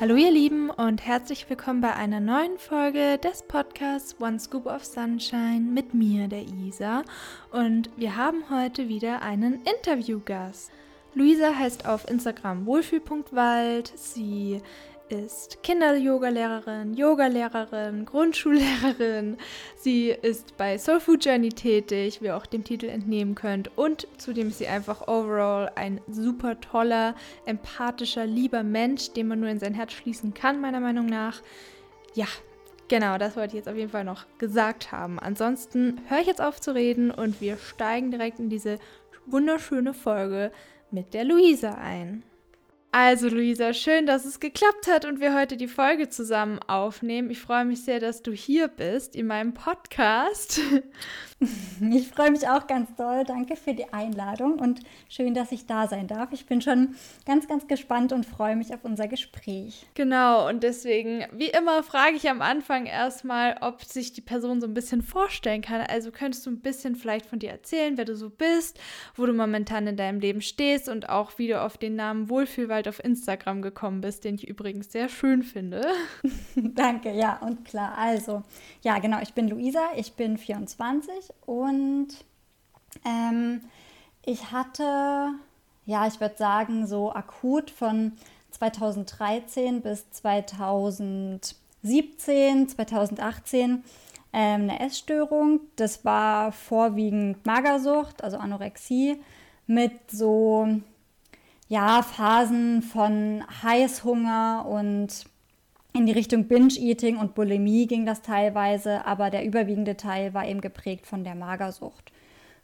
Hallo ihr Lieben und herzlich willkommen bei einer neuen Folge des Podcasts One Scoop of Sunshine mit mir, der Isa. Und wir haben heute wieder einen Interviewgast. Luisa heißt auf Instagram wohlfühl.wald. Sie ist Kinder-Yoga-Lehrerin, Yoga-Lehrerin, Grundschullehrerin. Sie ist bei Soul Food Journey tätig, wie ihr auch dem Titel entnehmen könnt. Und zudem ist sie einfach overall ein super toller, empathischer, lieber Mensch, den man nur in sein Herz schließen kann, meiner Meinung nach. Ja, genau, das wollte ich jetzt auf jeden Fall noch gesagt haben. Ansonsten höre ich jetzt auf zu reden und wir steigen direkt in diese wunderschöne Folge mit der Luisa ein. Also Luisa, schön, dass es geklappt hat und wir heute die Folge zusammen aufnehmen. Ich freue mich sehr, dass du hier bist in meinem Podcast. Ich freue mich auch ganz doll. Danke für die Einladung und schön, dass ich da sein darf. Ich bin schon ganz, ganz gespannt und freue mich auf unser Gespräch. Genau, und deswegen, wie immer, frage ich am Anfang erstmal, ob sich die Person so ein bisschen vorstellen kann. Also könntest du ein bisschen vielleicht von dir erzählen, wer du so bist, wo du momentan in deinem Leben stehst und auch wie du auf den Namen Wohlfühlwald auf Instagram gekommen bist, den ich übrigens sehr schön finde. Danke, ja, und klar. Also, ja, genau, ich bin Luisa, ich bin 24 und ähm, ich hatte, ja, ich würde sagen, so akut von 2013 bis 2017, 2018 ähm, eine Essstörung. Das war vorwiegend Magersucht, also Anorexie, mit so ja, Phasen von Heißhunger und in die Richtung Binge-Eating und Bulimie ging das teilweise, aber der überwiegende Teil war eben geprägt von der Magersucht.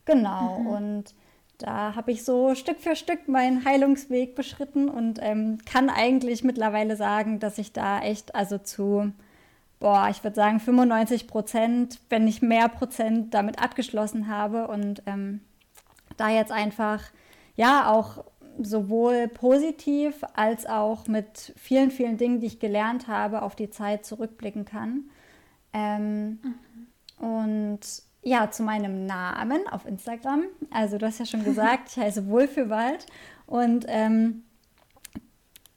Genau, mhm. und da habe ich so Stück für Stück meinen Heilungsweg beschritten und ähm, kann eigentlich mittlerweile sagen, dass ich da echt, also zu, boah, ich würde sagen 95 Prozent, wenn nicht mehr Prozent, damit abgeschlossen habe und ähm, da jetzt einfach, ja, auch sowohl positiv als auch mit vielen, vielen Dingen, die ich gelernt habe, auf die Zeit zurückblicken kann. Ähm, mhm. Und ja, zu meinem Namen auf Instagram. Also du hast ja schon gesagt, ich heiße Wohlfühlwald. Und ähm,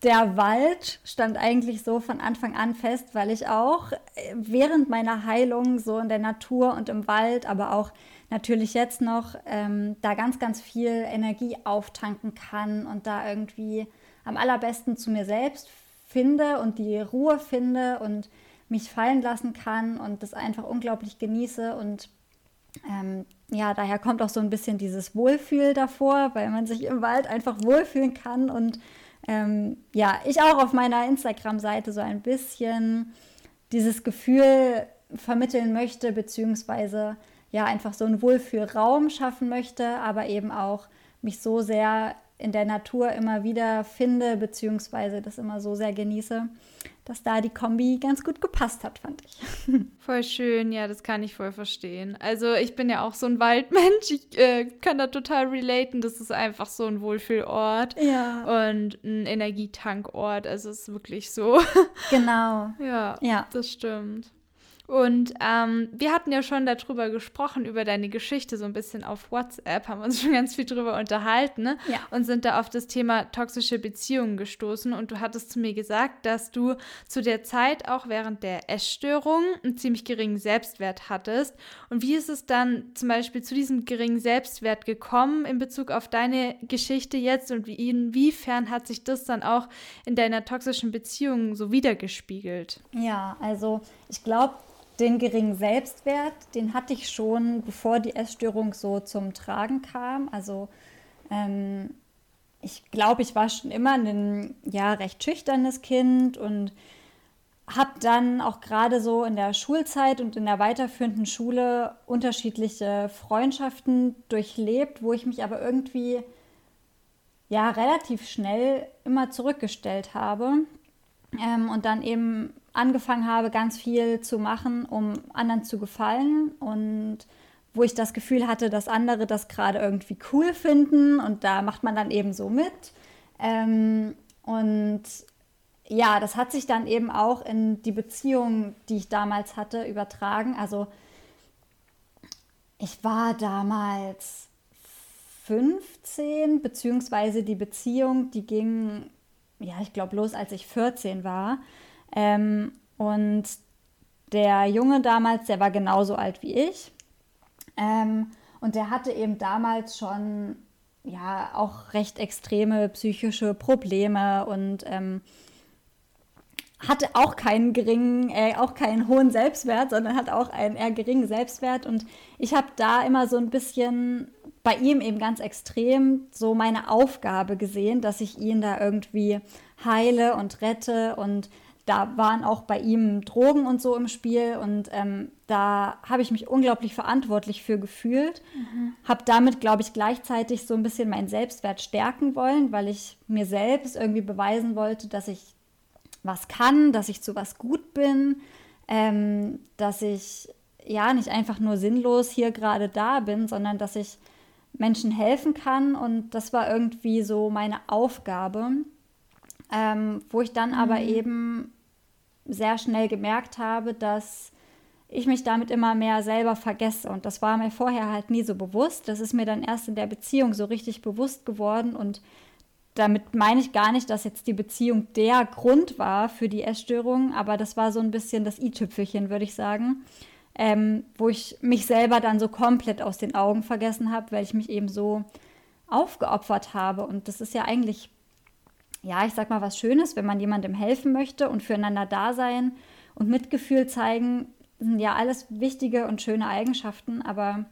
der Wald stand eigentlich so von Anfang an fest, weil ich auch äh, während meiner Heilung so in der Natur und im Wald, aber auch natürlich jetzt noch ähm, da ganz, ganz viel Energie auftanken kann und da irgendwie am allerbesten zu mir selbst finde und die Ruhe finde und mich fallen lassen kann und das einfach unglaublich genieße und ähm, ja, daher kommt auch so ein bisschen dieses Wohlfühl davor, weil man sich im Wald einfach wohlfühlen kann und ähm, ja, ich auch auf meiner Instagram-Seite so ein bisschen dieses Gefühl vermitteln möchte, beziehungsweise ja einfach so einen Wohlfühlraum schaffen möchte, aber eben auch mich so sehr in der Natur immer wieder finde, beziehungsweise das immer so sehr genieße, dass da die Kombi ganz gut gepasst hat, fand ich. Voll schön, ja, das kann ich voll verstehen. Also ich bin ja auch so ein Waldmensch, ich äh, kann da total relaten. Das ist einfach so ein Wohlfühlort ja. und ein Energietankort. Also es ist wirklich so. Genau. ja, ja, das stimmt. Und ähm, wir hatten ja schon darüber gesprochen, über deine Geschichte, so ein bisschen auf WhatsApp, haben uns schon ganz viel darüber unterhalten ne? ja. und sind da auf das Thema toxische Beziehungen gestoßen. Und du hattest zu mir gesagt, dass du zu der Zeit auch während der Essstörung einen ziemlich geringen Selbstwert hattest. Und wie ist es dann zum Beispiel zu diesem geringen Selbstwert gekommen in Bezug auf deine Geschichte jetzt und wie, inwiefern hat sich das dann auch in deiner toxischen Beziehung so wiedergespiegelt? Ja, also ich glaube, den geringen Selbstwert, den hatte ich schon, bevor die Essstörung so zum Tragen kam. Also ähm, ich glaube, ich war schon immer ein ja, recht schüchternes Kind und habe dann auch gerade so in der Schulzeit und in der weiterführenden Schule unterschiedliche Freundschaften durchlebt, wo ich mich aber irgendwie ja relativ schnell immer zurückgestellt habe ähm, und dann eben angefangen habe, ganz viel zu machen, um anderen zu gefallen und wo ich das Gefühl hatte, dass andere das gerade irgendwie cool finden und da macht man dann eben so mit. Ähm, und ja, das hat sich dann eben auch in die Beziehung, die ich damals hatte, übertragen. Also ich war damals 15, beziehungsweise die Beziehung, die ging ja, ich glaube, los als ich 14 war. Ähm, und der Junge damals, der war genauso alt wie ich. Ähm, und der hatte eben damals schon ja auch recht extreme psychische Probleme und ähm, hatte auch keinen geringen, äh, auch keinen hohen Selbstwert, sondern hat auch einen eher geringen Selbstwert. Und ich habe da immer so ein bisschen bei ihm eben ganz extrem so meine Aufgabe gesehen, dass ich ihn da irgendwie heile und rette und da waren auch bei ihm Drogen und so im Spiel und ähm, da habe ich mich unglaublich verantwortlich für gefühlt. Mhm. Habe damit, glaube ich, gleichzeitig so ein bisschen meinen Selbstwert stärken wollen, weil ich mir selbst irgendwie beweisen wollte, dass ich was kann, dass ich zu was gut bin, ähm, dass ich ja nicht einfach nur sinnlos hier gerade da bin, sondern dass ich Menschen helfen kann und das war irgendwie so meine Aufgabe. Ähm, wo ich dann mhm. aber eben sehr schnell gemerkt habe, dass ich mich damit immer mehr selber vergesse. Und das war mir vorher halt nie so bewusst. Das ist mir dann erst in der Beziehung so richtig bewusst geworden. Und damit meine ich gar nicht, dass jetzt die Beziehung der Grund war für die Essstörung, aber das war so ein bisschen das i-Tüpfelchen, würde ich sagen, ähm, wo ich mich selber dann so komplett aus den Augen vergessen habe, weil ich mich eben so aufgeopfert habe. Und das ist ja eigentlich ja, ich sag mal, was Schönes, wenn man jemandem helfen möchte und füreinander da sein und Mitgefühl zeigen, sind ja alles wichtige und schöne Eigenschaften, aber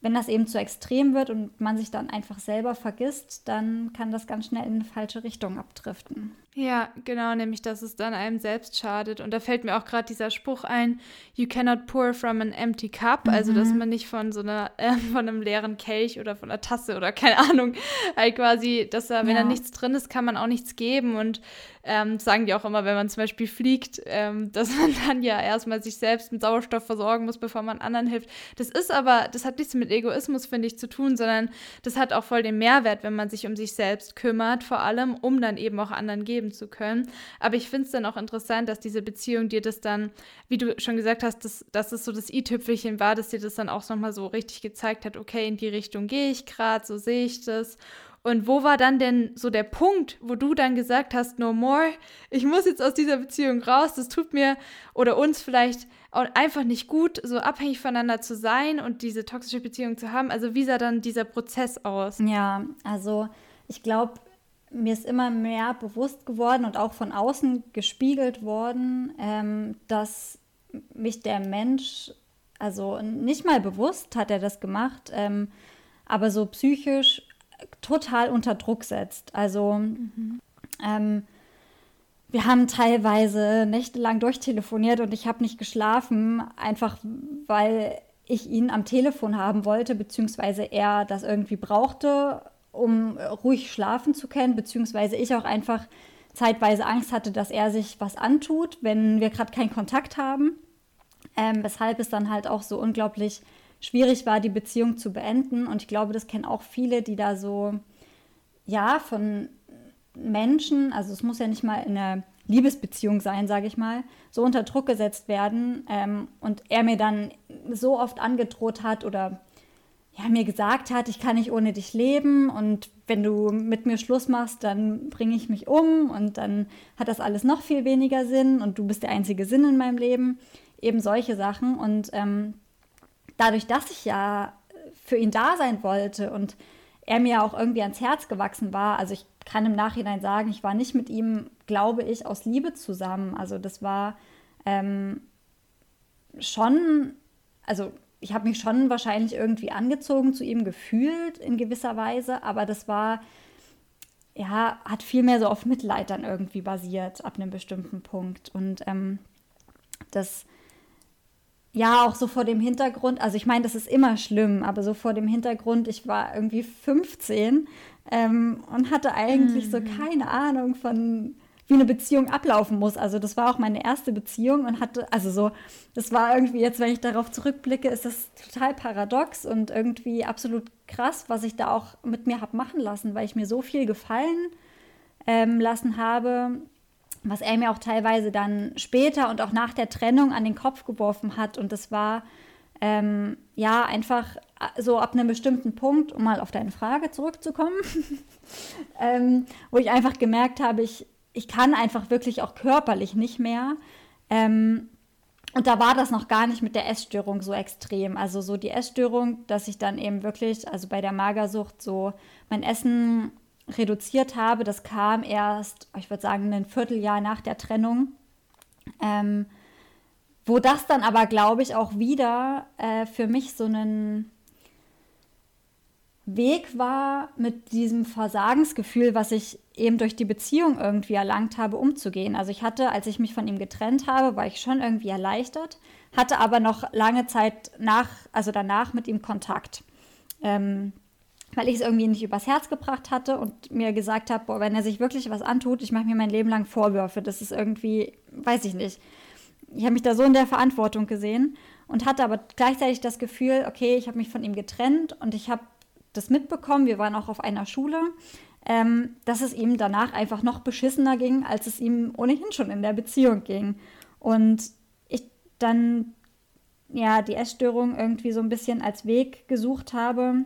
wenn das eben zu extrem wird und man sich dann einfach selber vergisst, dann kann das ganz schnell in eine falsche Richtung abdriften. Ja, genau, nämlich dass es dann einem selbst schadet. Und da fällt mir auch gerade dieser Spruch ein, you cannot pour from an empty cup, mhm. also dass man nicht von so einer, äh, von einem leeren Kelch oder von einer Tasse oder keine Ahnung, halt quasi, dass da, wenn ja. da nichts drin ist, kann man auch nichts geben. Und ähm, sagen die auch immer, wenn man zum Beispiel fliegt, ähm, dass man dann ja erstmal sich selbst mit Sauerstoff versorgen muss, bevor man anderen hilft. Das ist aber, das hat nichts mit Egoismus, finde ich, zu tun, sondern das hat auch voll den Mehrwert, wenn man sich um sich selbst kümmert, vor allem, um dann eben auch anderen geben zu können. Aber ich finde es dann auch interessant, dass diese Beziehung dir das dann, wie du schon gesagt hast, dass, dass es so das i-Tüpfelchen war, dass dir das dann auch nochmal so richtig gezeigt hat, okay, in die Richtung gehe ich gerade, so sehe ich das. Und wo war dann denn so der Punkt, wo du dann gesagt hast, no more, ich muss jetzt aus dieser Beziehung raus, das tut mir oder uns vielleicht auch einfach nicht gut, so abhängig voneinander zu sein und diese toxische Beziehung zu haben. Also wie sah dann dieser Prozess aus? Ja, also ich glaube, mir ist immer mehr bewusst geworden und auch von außen gespiegelt worden, ähm, dass mich der Mensch, also nicht mal bewusst hat er das gemacht, ähm, aber so psychisch total unter Druck setzt. Also mhm. ähm, wir haben teilweise nächtelang durchtelefoniert und ich habe nicht geschlafen, einfach weil ich ihn am Telefon haben wollte, beziehungsweise er das irgendwie brauchte, um ruhig schlafen zu können, beziehungsweise ich auch einfach zeitweise Angst hatte, dass er sich was antut, wenn wir gerade keinen Kontakt haben. Ähm, weshalb es dann halt auch so unglaublich schwierig war, die Beziehung zu beenden. Und ich glaube, das kennen auch viele, die da so, ja, von Menschen, also es muss ja nicht mal in einer Liebesbeziehung sein, sage ich mal, so unter Druck gesetzt werden ähm, und er mir dann so oft angedroht hat oder ja, mir gesagt hat, ich kann nicht ohne dich leben und wenn du mit mir Schluss machst, dann bringe ich mich um und dann hat das alles noch viel weniger Sinn und du bist der einzige Sinn in meinem Leben. Eben solche Sachen und ähm, dadurch, dass ich ja für ihn da sein wollte und er mir auch irgendwie ans Herz gewachsen war, also ich kann im Nachhinein sagen, ich war nicht mit ihm, glaube ich, aus Liebe zusammen. Also das war ähm, schon, also ich habe mich schon wahrscheinlich irgendwie angezogen zu ihm gefühlt in gewisser Weise, aber das war, ja, hat viel mehr so auf Mitleid dann irgendwie basiert ab einem bestimmten Punkt. Und ähm, das ja, auch so vor dem Hintergrund, also ich meine, das ist immer schlimm, aber so vor dem Hintergrund, ich war irgendwie 15 ähm, und hatte eigentlich mhm. so keine Ahnung von, wie eine Beziehung ablaufen muss. Also das war auch meine erste Beziehung und hatte, also so, das war irgendwie jetzt, wenn ich darauf zurückblicke, ist das total paradox und irgendwie absolut krass, was ich da auch mit mir habe machen lassen, weil ich mir so viel gefallen ähm, lassen habe was er mir auch teilweise dann später und auch nach der Trennung an den Kopf geworfen hat. Und das war ähm, ja einfach so ab einem bestimmten Punkt, um mal auf deine Frage zurückzukommen, ähm, wo ich einfach gemerkt habe, ich, ich kann einfach wirklich auch körperlich nicht mehr. Ähm, und da war das noch gar nicht mit der Essstörung so extrem. Also so die Essstörung, dass ich dann eben wirklich, also bei der Magersucht so mein Essen reduziert habe, das kam erst, ich würde sagen, ein Vierteljahr nach der Trennung. Ähm, wo das dann aber, glaube ich, auch wieder äh, für mich so ein Weg war, mit diesem Versagensgefühl, was ich eben durch die Beziehung irgendwie erlangt habe, umzugehen. Also ich hatte, als ich mich von ihm getrennt habe, war ich schon irgendwie erleichtert, hatte aber noch lange Zeit nach, also danach mit ihm Kontakt. Ähm, weil ich es irgendwie nicht übers Herz gebracht hatte und mir gesagt habe, boah, wenn er sich wirklich was antut, ich mache mir mein Leben lang Vorwürfe. Das ist irgendwie, weiß ich nicht. Ich habe mich da so in der Verantwortung gesehen und hatte aber gleichzeitig das Gefühl, okay, ich habe mich von ihm getrennt und ich habe das mitbekommen, wir waren auch auf einer Schule, ähm, dass es ihm danach einfach noch beschissener ging, als es ihm ohnehin schon in der Beziehung ging. Und ich dann ja die Essstörung irgendwie so ein bisschen als Weg gesucht habe,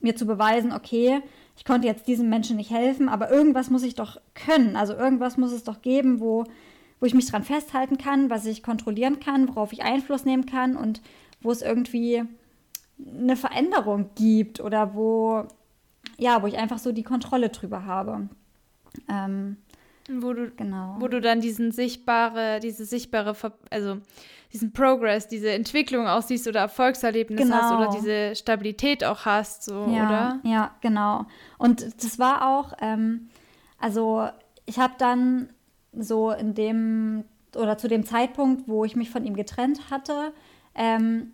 mir zu beweisen, okay, ich konnte jetzt diesem Menschen nicht helfen, aber irgendwas muss ich doch können. Also irgendwas muss es doch geben, wo, wo ich mich dran festhalten kann, was ich kontrollieren kann, worauf ich Einfluss nehmen kann und wo es irgendwie eine Veränderung gibt oder wo, ja, wo ich einfach so die Kontrolle drüber habe. Ähm, wo du, genau. wo du dann diesen sichtbare, diese sichtbare, also diesen Progress, diese Entwicklung auch siehst oder Erfolgserlebnis genau. hast oder diese Stabilität auch hast, so, ja, oder? Ja, genau. Und das war auch, ähm, also ich habe dann so in dem oder zu dem Zeitpunkt, wo ich mich von ihm getrennt hatte, ähm,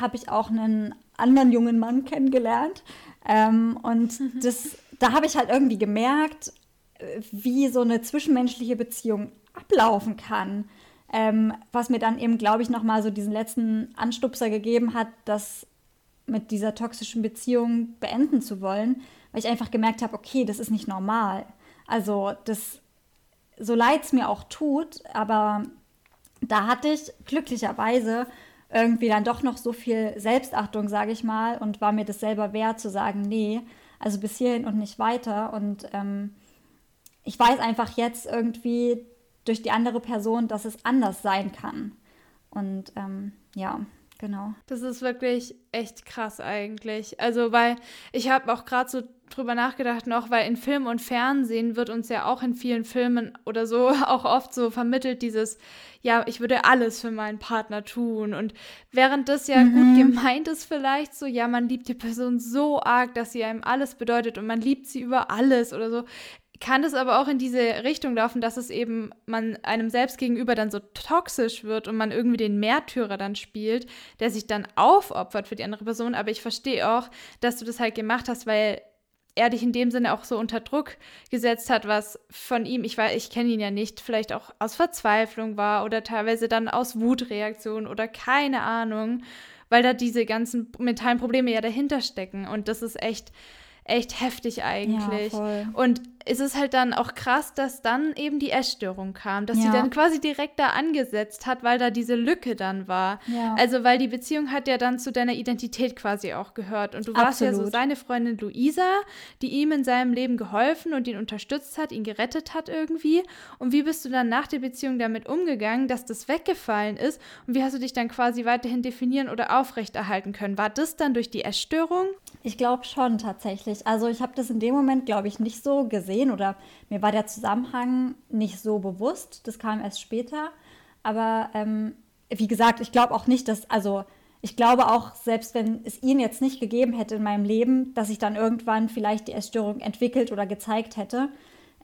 habe ich auch einen anderen jungen Mann kennengelernt. Ähm, und mhm. das, da habe ich halt irgendwie gemerkt, wie so eine zwischenmenschliche Beziehung ablaufen kann. Ähm, was mir dann eben, glaube ich, nochmal so diesen letzten Anstupser gegeben hat, das mit dieser toxischen Beziehung beenden zu wollen, weil ich einfach gemerkt habe, okay, das ist nicht normal. Also das, so leid es mir auch tut, aber da hatte ich glücklicherweise irgendwie dann doch noch so viel Selbstachtung, sage ich mal, und war mir das selber wert zu sagen, nee, also bis hierhin und nicht weiter. Und ähm, ich weiß einfach jetzt irgendwie durch die andere Person, dass es anders sein kann. Und ähm, ja, genau. Das ist wirklich echt krass eigentlich. Also, weil ich habe auch gerade so drüber nachgedacht noch, weil in Film und Fernsehen wird uns ja auch in vielen Filmen oder so auch oft so vermittelt dieses, ja, ich würde alles für meinen Partner tun. Und während das ja mhm. gut gemeint ist vielleicht so, ja, man liebt die Person so arg, dass sie einem alles bedeutet und man liebt sie über alles oder so, kann es aber auch in diese Richtung laufen, dass es eben man einem selbst gegenüber dann so toxisch wird und man irgendwie den Märtyrer dann spielt, der sich dann aufopfert für die andere Person. Aber ich verstehe auch, dass du das halt gemacht hast, weil er dich in dem Sinne auch so unter Druck gesetzt hat, was von ihm, ich weiß, ich kenne ihn ja nicht, vielleicht auch aus Verzweiflung war oder teilweise dann aus Wutreaktion oder keine Ahnung, weil da diese ganzen mentalen Probleme ja dahinter stecken und das ist echt echt heftig eigentlich. Ja, und es ist halt dann auch krass, dass dann eben die Essstörung kam, dass ja. sie dann quasi direkt da angesetzt hat, weil da diese Lücke dann war. Ja. Also weil die Beziehung hat ja dann zu deiner Identität quasi auch gehört und du warst ja so seine Freundin Luisa, die ihm in seinem Leben geholfen und ihn unterstützt hat, ihn gerettet hat irgendwie. Und wie bist du dann nach der Beziehung damit umgegangen, dass das weggefallen ist und wie hast du dich dann quasi weiterhin definieren oder aufrechterhalten können? War das dann durch die Essstörung? Ich glaube schon tatsächlich. Also ich habe das in dem Moment, glaube ich, nicht so gesehen oder mir war der Zusammenhang nicht so bewusst. Das kam erst später. Aber ähm, wie gesagt, ich glaube auch nicht, dass, also ich glaube auch, selbst wenn es ihn jetzt nicht gegeben hätte in meinem Leben, dass ich dann irgendwann vielleicht die Essstörung entwickelt oder gezeigt hätte.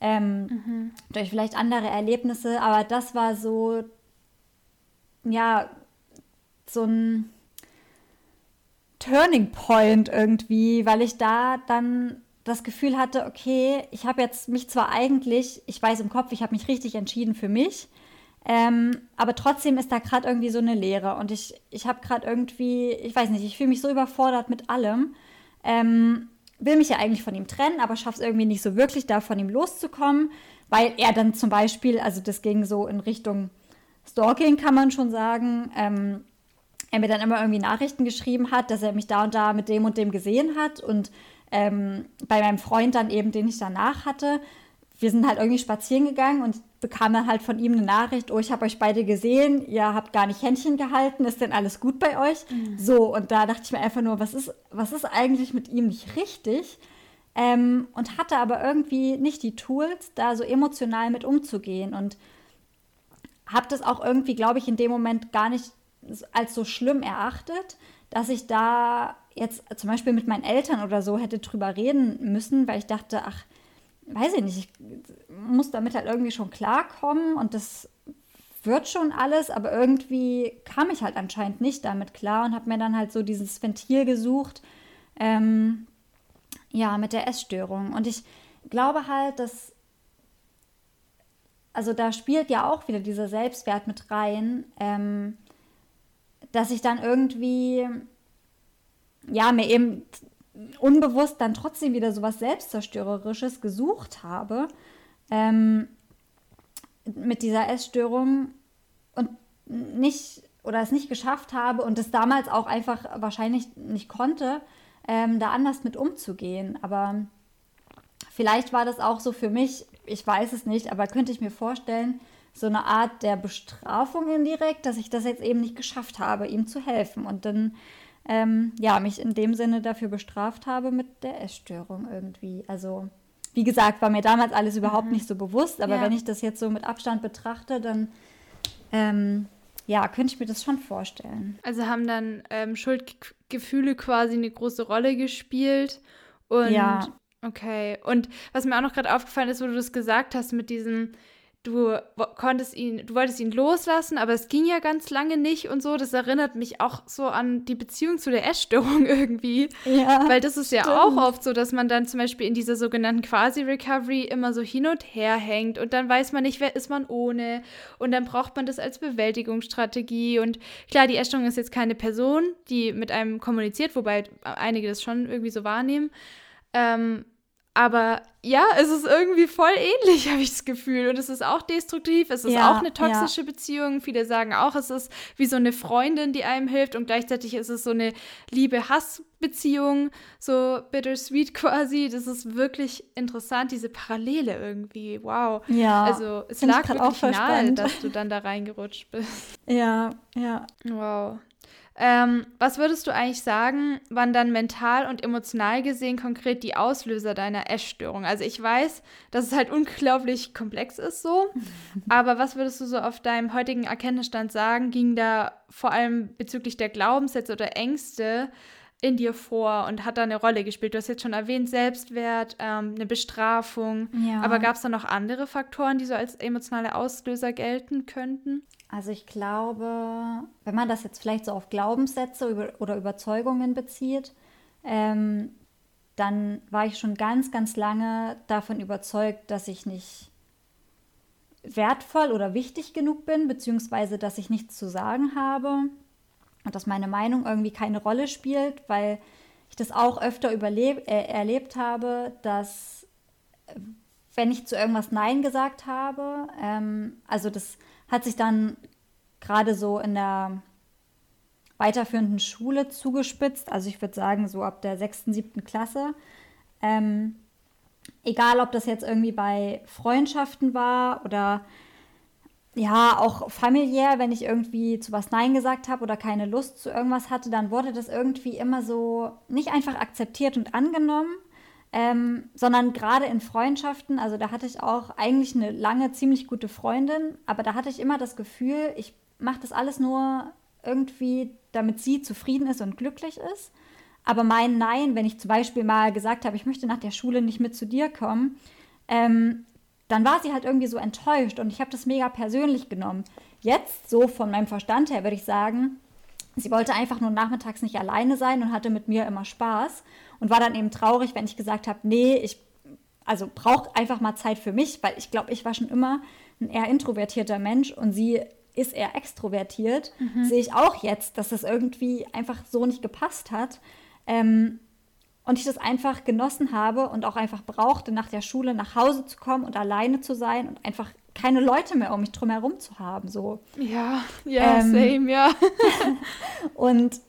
Ähm, mhm. Durch vielleicht andere Erlebnisse. Aber das war so, ja, so ein Turning Point irgendwie, weil ich da dann das Gefühl hatte, okay, ich habe jetzt mich zwar eigentlich, ich weiß im Kopf, ich habe mich richtig entschieden für mich, ähm, aber trotzdem ist da gerade irgendwie so eine Leere und ich, ich habe gerade irgendwie, ich weiß nicht, ich fühle mich so überfordert mit allem. Ähm, will mich ja eigentlich von ihm trennen, aber schaffe es irgendwie nicht so wirklich, da von ihm loszukommen, weil er dann zum Beispiel, also das ging so in Richtung Stalking, kann man schon sagen, ähm, er mir dann immer irgendwie Nachrichten geschrieben hat, dass er mich da und da mit dem und dem gesehen hat und ähm, bei meinem Freund dann eben, den ich danach hatte, wir sind halt irgendwie spazieren gegangen und bekam dann halt von ihm eine Nachricht, oh, ich habe euch beide gesehen, ihr habt gar nicht Händchen gehalten, ist denn alles gut bei euch? Mhm. So, und da dachte ich mir einfach nur, was ist, was ist eigentlich mit ihm nicht richtig? Ähm, und hatte aber irgendwie nicht die Tools, da so emotional mit umzugehen und habe das auch irgendwie, glaube ich, in dem Moment gar nicht als so schlimm erachtet, dass ich da jetzt zum Beispiel mit meinen Eltern oder so hätte drüber reden müssen, weil ich dachte, ach, weiß ich nicht, ich muss damit halt irgendwie schon klarkommen und das wird schon alles, aber irgendwie kam ich halt anscheinend nicht damit klar und habe mir dann halt so dieses Ventil gesucht, ähm, ja, mit der Essstörung. Und ich glaube halt, dass, also da spielt ja auch wieder dieser Selbstwert mit rein, ähm, dass ich dann irgendwie, ja, mir eben unbewusst dann trotzdem wieder so was Selbstzerstörerisches gesucht habe ähm, mit dieser Essstörung und nicht oder es nicht geschafft habe und es damals auch einfach wahrscheinlich nicht konnte, ähm, da anders mit umzugehen. Aber vielleicht war das auch so für mich, ich weiß es nicht, aber könnte ich mir vorstellen, so eine Art der Bestrafung indirekt, dass ich das jetzt eben nicht geschafft habe, ihm zu helfen. Und dann ähm, ja, mich in dem Sinne dafür bestraft habe mit der Essstörung irgendwie. Also, wie gesagt, war mir damals alles überhaupt mhm. nicht so bewusst, aber ja. wenn ich das jetzt so mit Abstand betrachte, dann ähm, ja, könnte ich mir das schon vorstellen. Also haben dann ähm, Schuldgefühle quasi eine große Rolle gespielt. Und ja. okay. Und was mir auch noch gerade aufgefallen ist, wo du das gesagt hast mit diesem, du konntest ihn, du wolltest ihn loslassen, aber es ging ja ganz lange nicht und so. Das erinnert mich auch so an die Beziehung zu der Essstörung irgendwie. Ja, Weil das ist stimmt. ja auch oft so, dass man dann zum Beispiel in dieser sogenannten Quasi-Recovery immer so hin und her hängt und dann weiß man nicht, wer ist man ohne. Und dann braucht man das als Bewältigungsstrategie. Und klar, die Essstörung ist jetzt keine Person, die mit einem kommuniziert, wobei einige das schon irgendwie so wahrnehmen. Ähm, aber ja, es ist irgendwie voll ähnlich, habe ich das Gefühl. Und es ist auch destruktiv, es ist ja, auch eine toxische ja. Beziehung. Viele sagen auch, es ist wie so eine Freundin, die einem hilft. Und gleichzeitig ist es so eine Liebe-Hass-Beziehung, so bittersweet quasi. Das ist wirklich interessant, diese Parallele irgendwie. Wow. Ja. Also es lag wirklich nahe, dass du dann da reingerutscht bist. Ja, ja. Wow. Ähm, was würdest du eigentlich sagen, wann dann mental und emotional gesehen konkret die Auslöser deiner Essstörung? Also ich weiß, dass es halt unglaublich komplex ist so, aber was würdest du so auf deinem heutigen Erkenntnisstand sagen, ging da vor allem bezüglich der Glaubenssätze oder Ängste in dir vor und hat da eine Rolle gespielt? Du hast jetzt schon erwähnt, Selbstwert, ähm, eine Bestrafung, ja. aber gab es da noch andere Faktoren, die so als emotionale Auslöser gelten könnten? Also ich glaube, wenn man das jetzt vielleicht so auf Glaubenssätze oder Überzeugungen bezieht, ähm, dann war ich schon ganz, ganz lange davon überzeugt, dass ich nicht wertvoll oder wichtig genug bin, beziehungsweise dass ich nichts zu sagen habe und dass meine Meinung irgendwie keine Rolle spielt, weil ich das auch öfter überleb, äh, erlebt habe, dass wenn ich zu irgendwas Nein gesagt habe, ähm, also das hat sich dann gerade so in der weiterführenden Schule zugespitzt. Also ich würde sagen, so ab der sechsten, siebten Klasse. Ähm, egal, ob das jetzt irgendwie bei Freundschaften war oder ja, auch familiär, wenn ich irgendwie zu was Nein gesagt habe oder keine Lust zu irgendwas hatte, dann wurde das irgendwie immer so nicht einfach akzeptiert und angenommen, ähm, sondern gerade in Freundschaften, also da hatte ich auch eigentlich eine lange ziemlich gute Freundin, aber da hatte ich immer das Gefühl, ich mache das alles nur irgendwie, damit sie zufrieden ist und glücklich ist. Aber mein Nein, wenn ich zum Beispiel mal gesagt habe, ich möchte nach der Schule nicht mit zu dir kommen, ähm, dann war sie halt irgendwie so enttäuscht und ich habe das mega persönlich genommen. Jetzt, so von meinem Verstand her, würde ich sagen, sie wollte einfach nur nachmittags nicht alleine sein und hatte mit mir immer Spaß und war dann eben traurig, wenn ich gesagt habe, nee, ich also brauche einfach mal Zeit für mich, weil ich glaube, ich war schon immer ein eher introvertierter Mensch und sie ist eher extrovertiert. Mhm. Sehe ich auch jetzt, dass das irgendwie einfach so nicht gepasst hat. Ähm, und ich das einfach genossen habe und auch einfach brauchte, nach der Schule nach Hause zu kommen und alleine zu sein und einfach keine Leute mehr um mich drum herum zu haben. So. Ja, ja, ähm, same, ja. und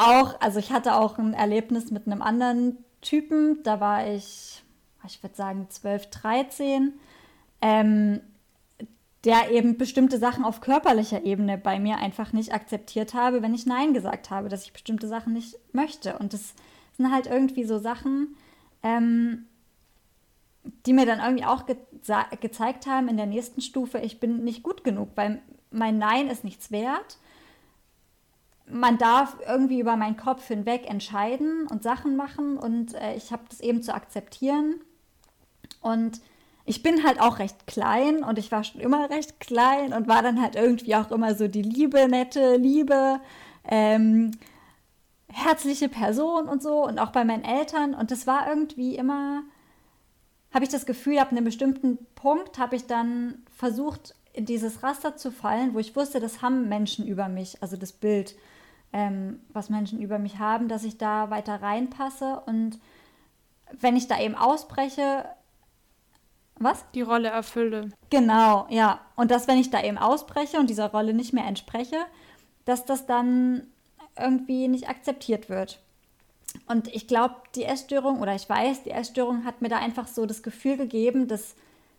auch, also ich hatte auch ein Erlebnis mit einem anderen Typen, da war ich, ich würde sagen, 12, 13. Ähm, der eben bestimmte Sachen auf körperlicher Ebene bei mir einfach nicht akzeptiert habe, wenn ich Nein gesagt habe, dass ich bestimmte Sachen nicht möchte. Und das sind halt irgendwie so Sachen, ähm, die mir dann irgendwie auch ge gezeigt haben in der nächsten Stufe, ich bin nicht gut genug, weil mein Nein ist nichts wert. Man darf irgendwie über meinen Kopf hinweg entscheiden und Sachen machen und äh, ich habe das eben zu akzeptieren. Und ich bin halt auch recht klein und ich war schon immer recht klein und war dann halt irgendwie auch immer so die liebe, nette, liebe, ähm, herzliche Person und so und auch bei meinen Eltern. Und das war irgendwie immer, habe ich das Gefühl, ab einem bestimmten Punkt habe ich dann versucht, in dieses Raster zu fallen, wo ich wusste, das haben Menschen über mich, also das Bild, ähm, was Menschen über mich haben, dass ich da weiter reinpasse. Und wenn ich da eben ausbreche, was? Die Rolle erfülle. Genau, ja. Und dass, wenn ich da eben ausbreche und dieser Rolle nicht mehr entspreche, dass das dann irgendwie nicht akzeptiert wird. Und ich glaube, die Essstörung, oder ich weiß, die Essstörung hat mir da einfach so das Gefühl gegeben, dass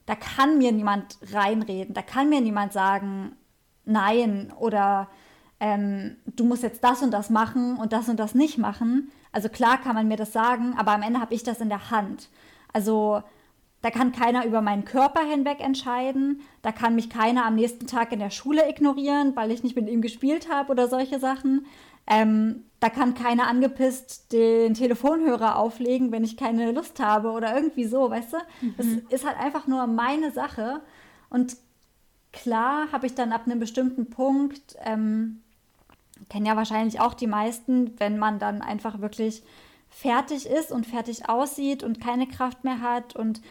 da kann mir niemand reinreden, da kann mir niemand sagen, nein, oder ähm, du musst jetzt das und das machen und das und das nicht machen. Also klar kann man mir das sagen, aber am Ende habe ich das in der Hand. Also da kann keiner über meinen Körper hinweg entscheiden. Da kann mich keiner am nächsten Tag in der Schule ignorieren, weil ich nicht mit ihm gespielt habe oder solche Sachen. Ähm, da kann keiner angepisst den Telefonhörer auflegen, wenn ich keine Lust habe oder irgendwie so, weißt du? Mhm. Das ist halt einfach nur meine Sache. Und klar habe ich dann ab einem bestimmten Punkt, ähm, kennen ja wahrscheinlich auch die meisten, wenn man dann einfach wirklich fertig ist und fertig aussieht und keine Kraft mehr hat und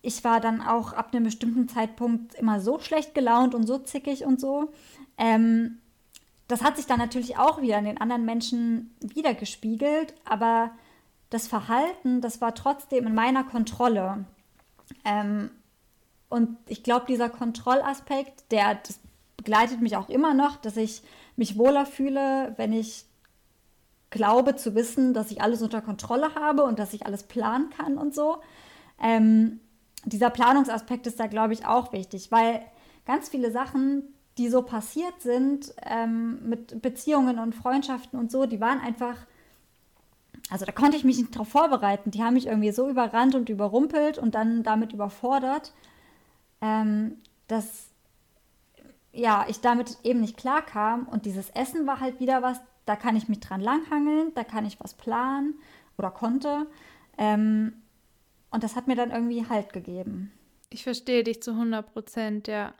ich war dann auch ab einem bestimmten Zeitpunkt immer so schlecht gelaunt und so zickig und so. Ähm, das hat sich dann natürlich auch wieder in den anderen Menschen wiedergespiegelt, aber das Verhalten, das war trotzdem in meiner Kontrolle. Ähm, und ich glaube, dieser Kontrollaspekt, der das begleitet mich auch immer noch, dass ich mich wohler fühle, wenn ich glaube zu wissen, dass ich alles unter Kontrolle habe und dass ich alles planen kann und so. Ähm, dieser Planungsaspekt ist da, glaube ich, auch wichtig, weil ganz viele Sachen, die so passiert sind ähm, mit Beziehungen und Freundschaften und so, die waren einfach, also da konnte ich mich nicht darauf vorbereiten. Die haben mich irgendwie so überrannt und überrumpelt und dann damit überfordert, ähm, dass ja, ich damit eben nicht klar kam. Und dieses Essen war halt wieder was, da kann ich mich dran langhangeln, da kann ich was planen oder konnte. Ähm, und das hat mir dann irgendwie Halt gegeben. Ich verstehe dich zu 100 Prozent, ja.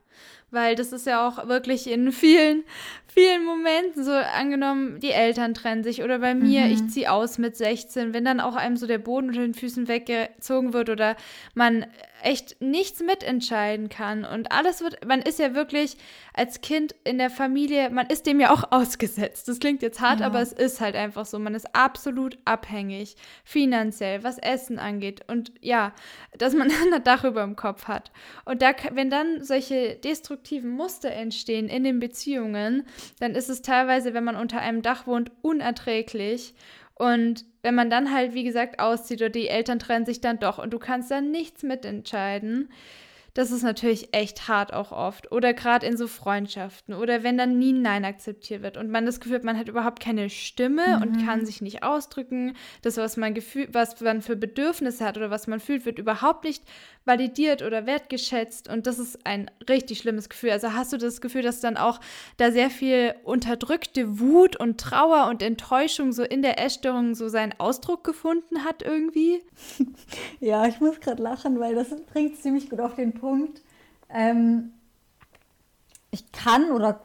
Weil das ist ja auch wirklich in vielen, vielen Momenten so angenommen, die Eltern trennen sich oder bei mir, mhm. ich ziehe aus mit 16, wenn dann auch einem so der Boden unter den Füßen weggezogen wird oder man echt nichts mitentscheiden kann und alles wird, man ist ja wirklich als Kind in der Familie, man ist dem ja auch ausgesetzt. Das klingt jetzt hart, ja. aber es ist halt einfach so, man ist absolut abhängig, finanziell, was Essen angeht und ja, dass man ein Dach über dem Kopf hat. Und da, wenn dann solche destruktiven Muster entstehen in den Beziehungen, dann ist es teilweise, wenn man unter einem Dach wohnt, unerträglich und wenn man dann halt, wie gesagt, auszieht oder die Eltern trennen sich dann doch und du kannst dann nichts mitentscheiden, das ist natürlich echt hart auch oft. Oder gerade in so Freundschaften. Oder wenn dann nie Nein akzeptiert wird und man das Gefühl hat, man hat überhaupt keine Stimme mhm. und kann sich nicht ausdrücken. Das, was man gefühl, was man für Bedürfnisse hat oder was man fühlt, wird überhaupt nicht validiert oder wertgeschätzt. Und das ist ein richtig schlimmes Gefühl. Also hast du das Gefühl, dass dann auch da sehr viel unterdrückte Wut und Trauer und Enttäuschung so in der Essstörung so seinen Ausdruck gefunden hat irgendwie? Ja, ich muss gerade lachen, weil das bringt ziemlich gut auf den Punkt. Ähm, ich kann oder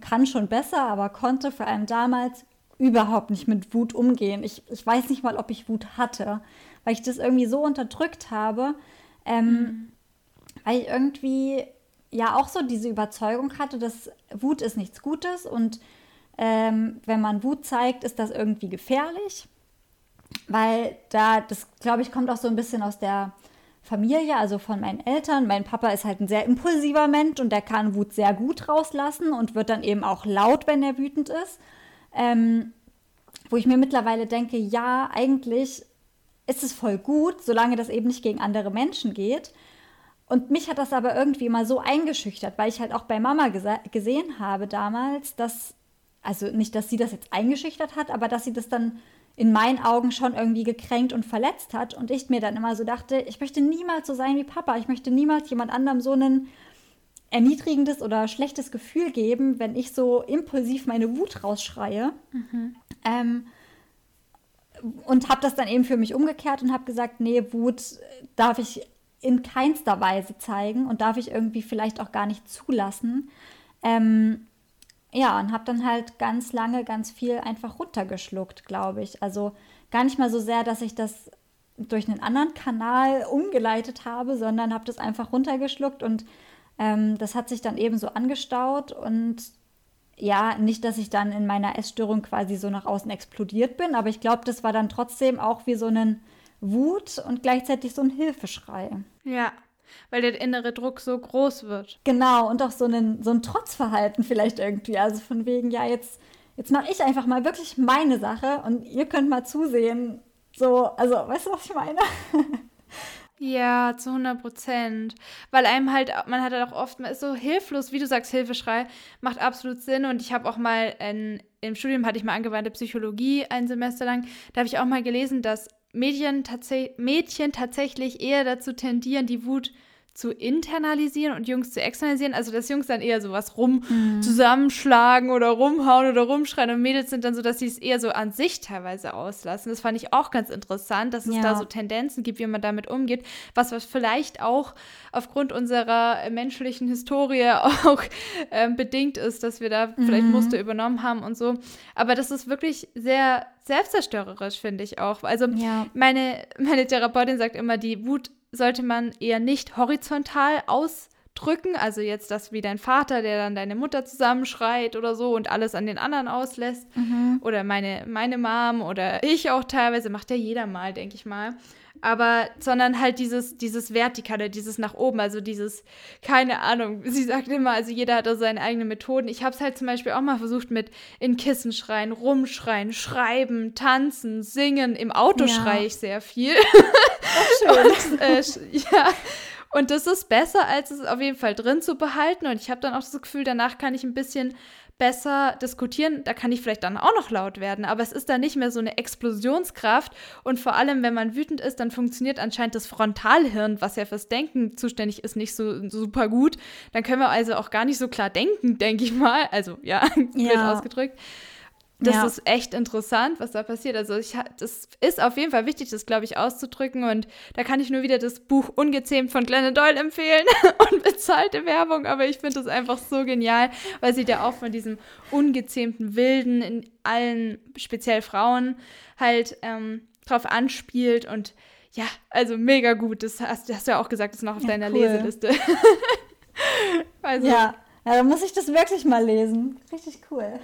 kann schon besser, aber konnte vor allem damals überhaupt nicht mit Wut umgehen. Ich, ich weiß nicht mal, ob ich Wut hatte, weil ich das irgendwie so unterdrückt habe, ähm, mhm. weil ich irgendwie ja auch so diese Überzeugung hatte, dass Wut ist nichts Gutes und ähm, wenn man Wut zeigt, ist das irgendwie gefährlich, weil da, das glaube ich, kommt auch so ein bisschen aus der Familie, also von meinen Eltern. Mein Papa ist halt ein sehr impulsiver Mensch und der kann Wut sehr gut rauslassen und wird dann eben auch laut, wenn er wütend ist. Ähm, wo ich mir mittlerweile denke, ja, eigentlich ist es voll gut, solange das eben nicht gegen andere Menschen geht. Und mich hat das aber irgendwie mal so eingeschüchtert, weil ich halt auch bei Mama gesehen habe damals, dass, also nicht, dass sie das jetzt eingeschüchtert hat, aber dass sie das dann in meinen Augen schon irgendwie gekränkt und verletzt hat. Und ich mir dann immer so dachte, ich möchte niemals so sein wie Papa. Ich möchte niemals jemand anderem so ein erniedrigendes oder schlechtes Gefühl geben, wenn ich so impulsiv meine Wut rausschreie. Mhm. Ähm, und habe das dann eben für mich umgekehrt und habe gesagt, nee, Wut darf ich in keinster Weise zeigen und darf ich irgendwie vielleicht auch gar nicht zulassen. Ähm, ja, und habe dann halt ganz lange ganz viel einfach runtergeschluckt, glaube ich. Also gar nicht mal so sehr, dass ich das durch einen anderen Kanal umgeleitet habe, sondern habe das einfach runtergeschluckt und ähm, das hat sich dann eben so angestaut und ja, nicht, dass ich dann in meiner Essstörung quasi so nach außen explodiert bin, aber ich glaube, das war dann trotzdem auch wie so ein Wut und gleichzeitig so ein Hilfeschrei. Ja, weil der innere Druck so groß wird. Genau, und auch so, einen, so ein Trotzverhalten vielleicht irgendwie. Also von wegen, ja, jetzt, jetzt mache ich einfach mal wirklich meine Sache und ihr könnt mal zusehen. So, also, weißt du, was ich meine? Ja, zu 100 Prozent. Weil einem halt, man hat halt auch oft, man ist so hilflos, wie du sagst, Hilfeschrei, macht absolut Sinn. Und ich habe auch mal, in, im Studium hatte ich mal angewandte Psychologie ein Semester lang, da habe ich auch mal gelesen, dass Mädchen, tats Mädchen tatsächlich eher dazu tendieren, die Wut zu internalisieren und Jungs zu externalisieren. Also, dass Jungs dann eher sowas rum mhm. zusammenschlagen oder rumhauen oder rumschreien und Mädels sind dann so, dass sie es eher so an sich teilweise auslassen. Das fand ich auch ganz interessant, dass es ja. da so Tendenzen gibt, wie man damit umgeht, was, was vielleicht auch aufgrund unserer menschlichen Historie auch äh, bedingt ist, dass wir da mhm. vielleicht Muster übernommen haben und so. Aber das ist wirklich sehr selbstzerstörerisch, finde ich auch. Also, ja. meine, meine Therapeutin sagt immer, die Wut sollte man eher nicht horizontal ausdrücken, also jetzt das wie dein Vater, der dann deine Mutter zusammenschreit oder so und alles an den anderen auslässt. Mhm. Oder meine, meine Mom oder ich auch teilweise, macht ja jeder mal, denke ich mal aber sondern halt dieses, dieses Vertikale, dieses nach oben, also dieses, keine Ahnung, sie sagt immer, also jeder hat da seine eigenen Methoden. Ich habe es halt zum Beispiel auch mal versucht mit in Kissen schreien, rumschreien, schreiben, tanzen, singen. Im Auto ja. schreie ich sehr viel. schön. Und, äh, ja. Und das ist besser, als es auf jeden Fall drin zu behalten. Und ich habe dann auch das Gefühl, danach kann ich ein bisschen besser diskutieren. Da kann ich vielleicht dann auch noch laut werden, aber es ist dann nicht mehr so eine Explosionskraft. Und vor allem, wenn man wütend ist, dann funktioniert anscheinend das Frontalhirn, was ja fürs Denken zuständig ist, nicht so, super gut. Dann können wir also auch gar nicht so klar denken, denke ich mal. Also ja, ja. ausgedrückt. Das ja. ist echt interessant, was da passiert. Also ich, das ist auf jeden Fall wichtig, das, glaube ich, auszudrücken. Und da kann ich nur wieder das Buch Ungezähmt von Glennon Doyle empfehlen und bezahlte Werbung. Aber ich finde das einfach so genial, weil sie da auch von diesem ungezähmten Wilden in allen, speziell Frauen, halt ähm, drauf anspielt. Und ja, also mega gut. Das hast, das hast du ja auch gesagt, das ist noch auf ja, deiner cool. Leseliste. also, ja. ja, da muss ich das wirklich mal lesen. Richtig cool.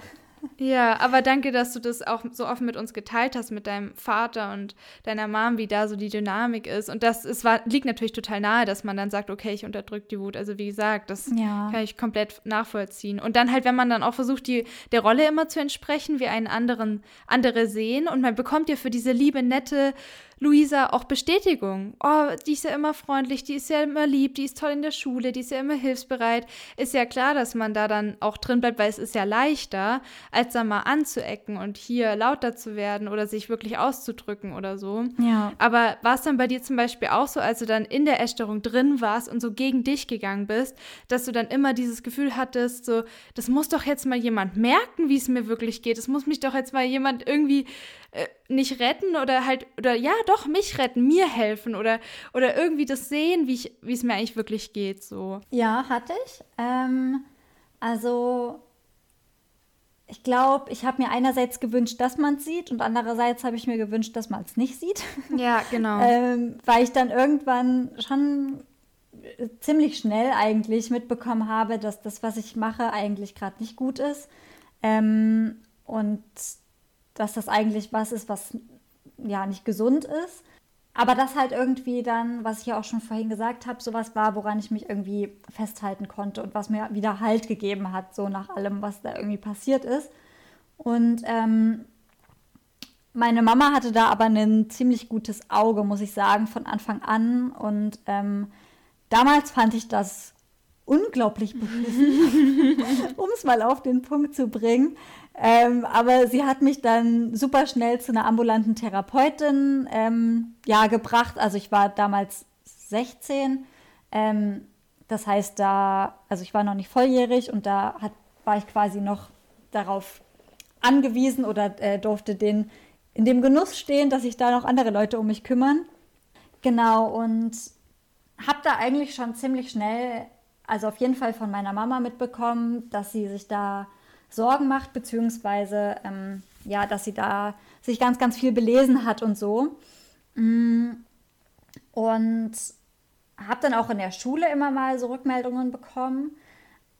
Ja, aber danke, dass du das auch so offen mit uns geteilt hast, mit deinem Vater und deiner Mom, wie da so die Dynamik ist. Und das es war, liegt natürlich total nahe, dass man dann sagt, okay, ich unterdrücke die Wut. Also wie gesagt, das ja. kann ich komplett nachvollziehen. Und dann halt, wenn man dann auch versucht, die, der Rolle immer zu entsprechen, wie einen anderen, andere sehen. Und man bekommt ja für diese liebe, nette, Luisa auch Bestätigung. Oh, die ist ja immer freundlich, die ist ja immer lieb, die ist toll in der Schule, die ist ja immer hilfsbereit. Ist ja klar, dass man da dann auch drin bleibt, weil es ist ja leichter, als da mal anzuecken und hier lauter zu werden oder sich wirklich auszudrücken oder so. Ja. Aber war es dann bei dir zum Beispiel auch so, als du dann in der Essstörung drin warst und so gegen dich gegangen bist, dass du dann immer dieses Gefühl hattest, so, das muss doch jetzt mal jemand merken, wie es mir wirklich geht. Das muss mich doch jetzt mal jemand irgendwie äh, nicht retten oder halt, oder ja, doch, mich retten, mir helfen oder, oder irgendwie das sehen, wie es mir eigentlich wirklich geht. So. Ja, hatte ich. Ähm, also ich glaube, ich habe mir einerseits gewünscht, dass man es sieht und andererseits habe ich mir gewünscht, dass man es nicht sieht. Ja, genau. ähm, weil ich dann irgendwann schon ziemlich schnell eigentlich mitbekommen habe, dass das, was ich mache, eigentlich gerade nicht gut ist. Ähm, und dass das eigentlich was ist, was ja nicht gesund ist. aber das halt irgendwie dann, was ich ja auch schon vorhin gesagt habe, sowas war, woran ich mich irgendwie festhalten konnte und was mir wieder Halt gegeben hat, so nach allem, was da irgendwie passiert ist. Und ähm, meine Mama hatte da aber ein ziemlich gutes Auge, muss ich sagen, von Anfang an. Und ähm, damals fand ich das unglaublich beschissen, um es mal auf den Punkt zu bringen. Ähm, aber sie hat mich dann super schnell zu einer ambulanten Therapeutin ähm, ja, gebracht. Also ich war damals 16. Ähm, das heißt, da, also ich war noch nicht volljährig und da hat, war ich quasi noch darauf angewiesen oder äh, durfte den in dem Genuss stehen, dass sich da noch andere Leute um mich kümmern. Genau, und habe da eigentlich schon ziemlich schnell, also auf jeden Fall von meiner Mama mitbekommen, dass sie sich da Sorgen macht, beziehungsweise ähm, ja, dass sie da sich ganz, ganz viel belesen hat und so. Mm, und habe dann auch in der Schule immer mal so Rückmeldungen bekommen.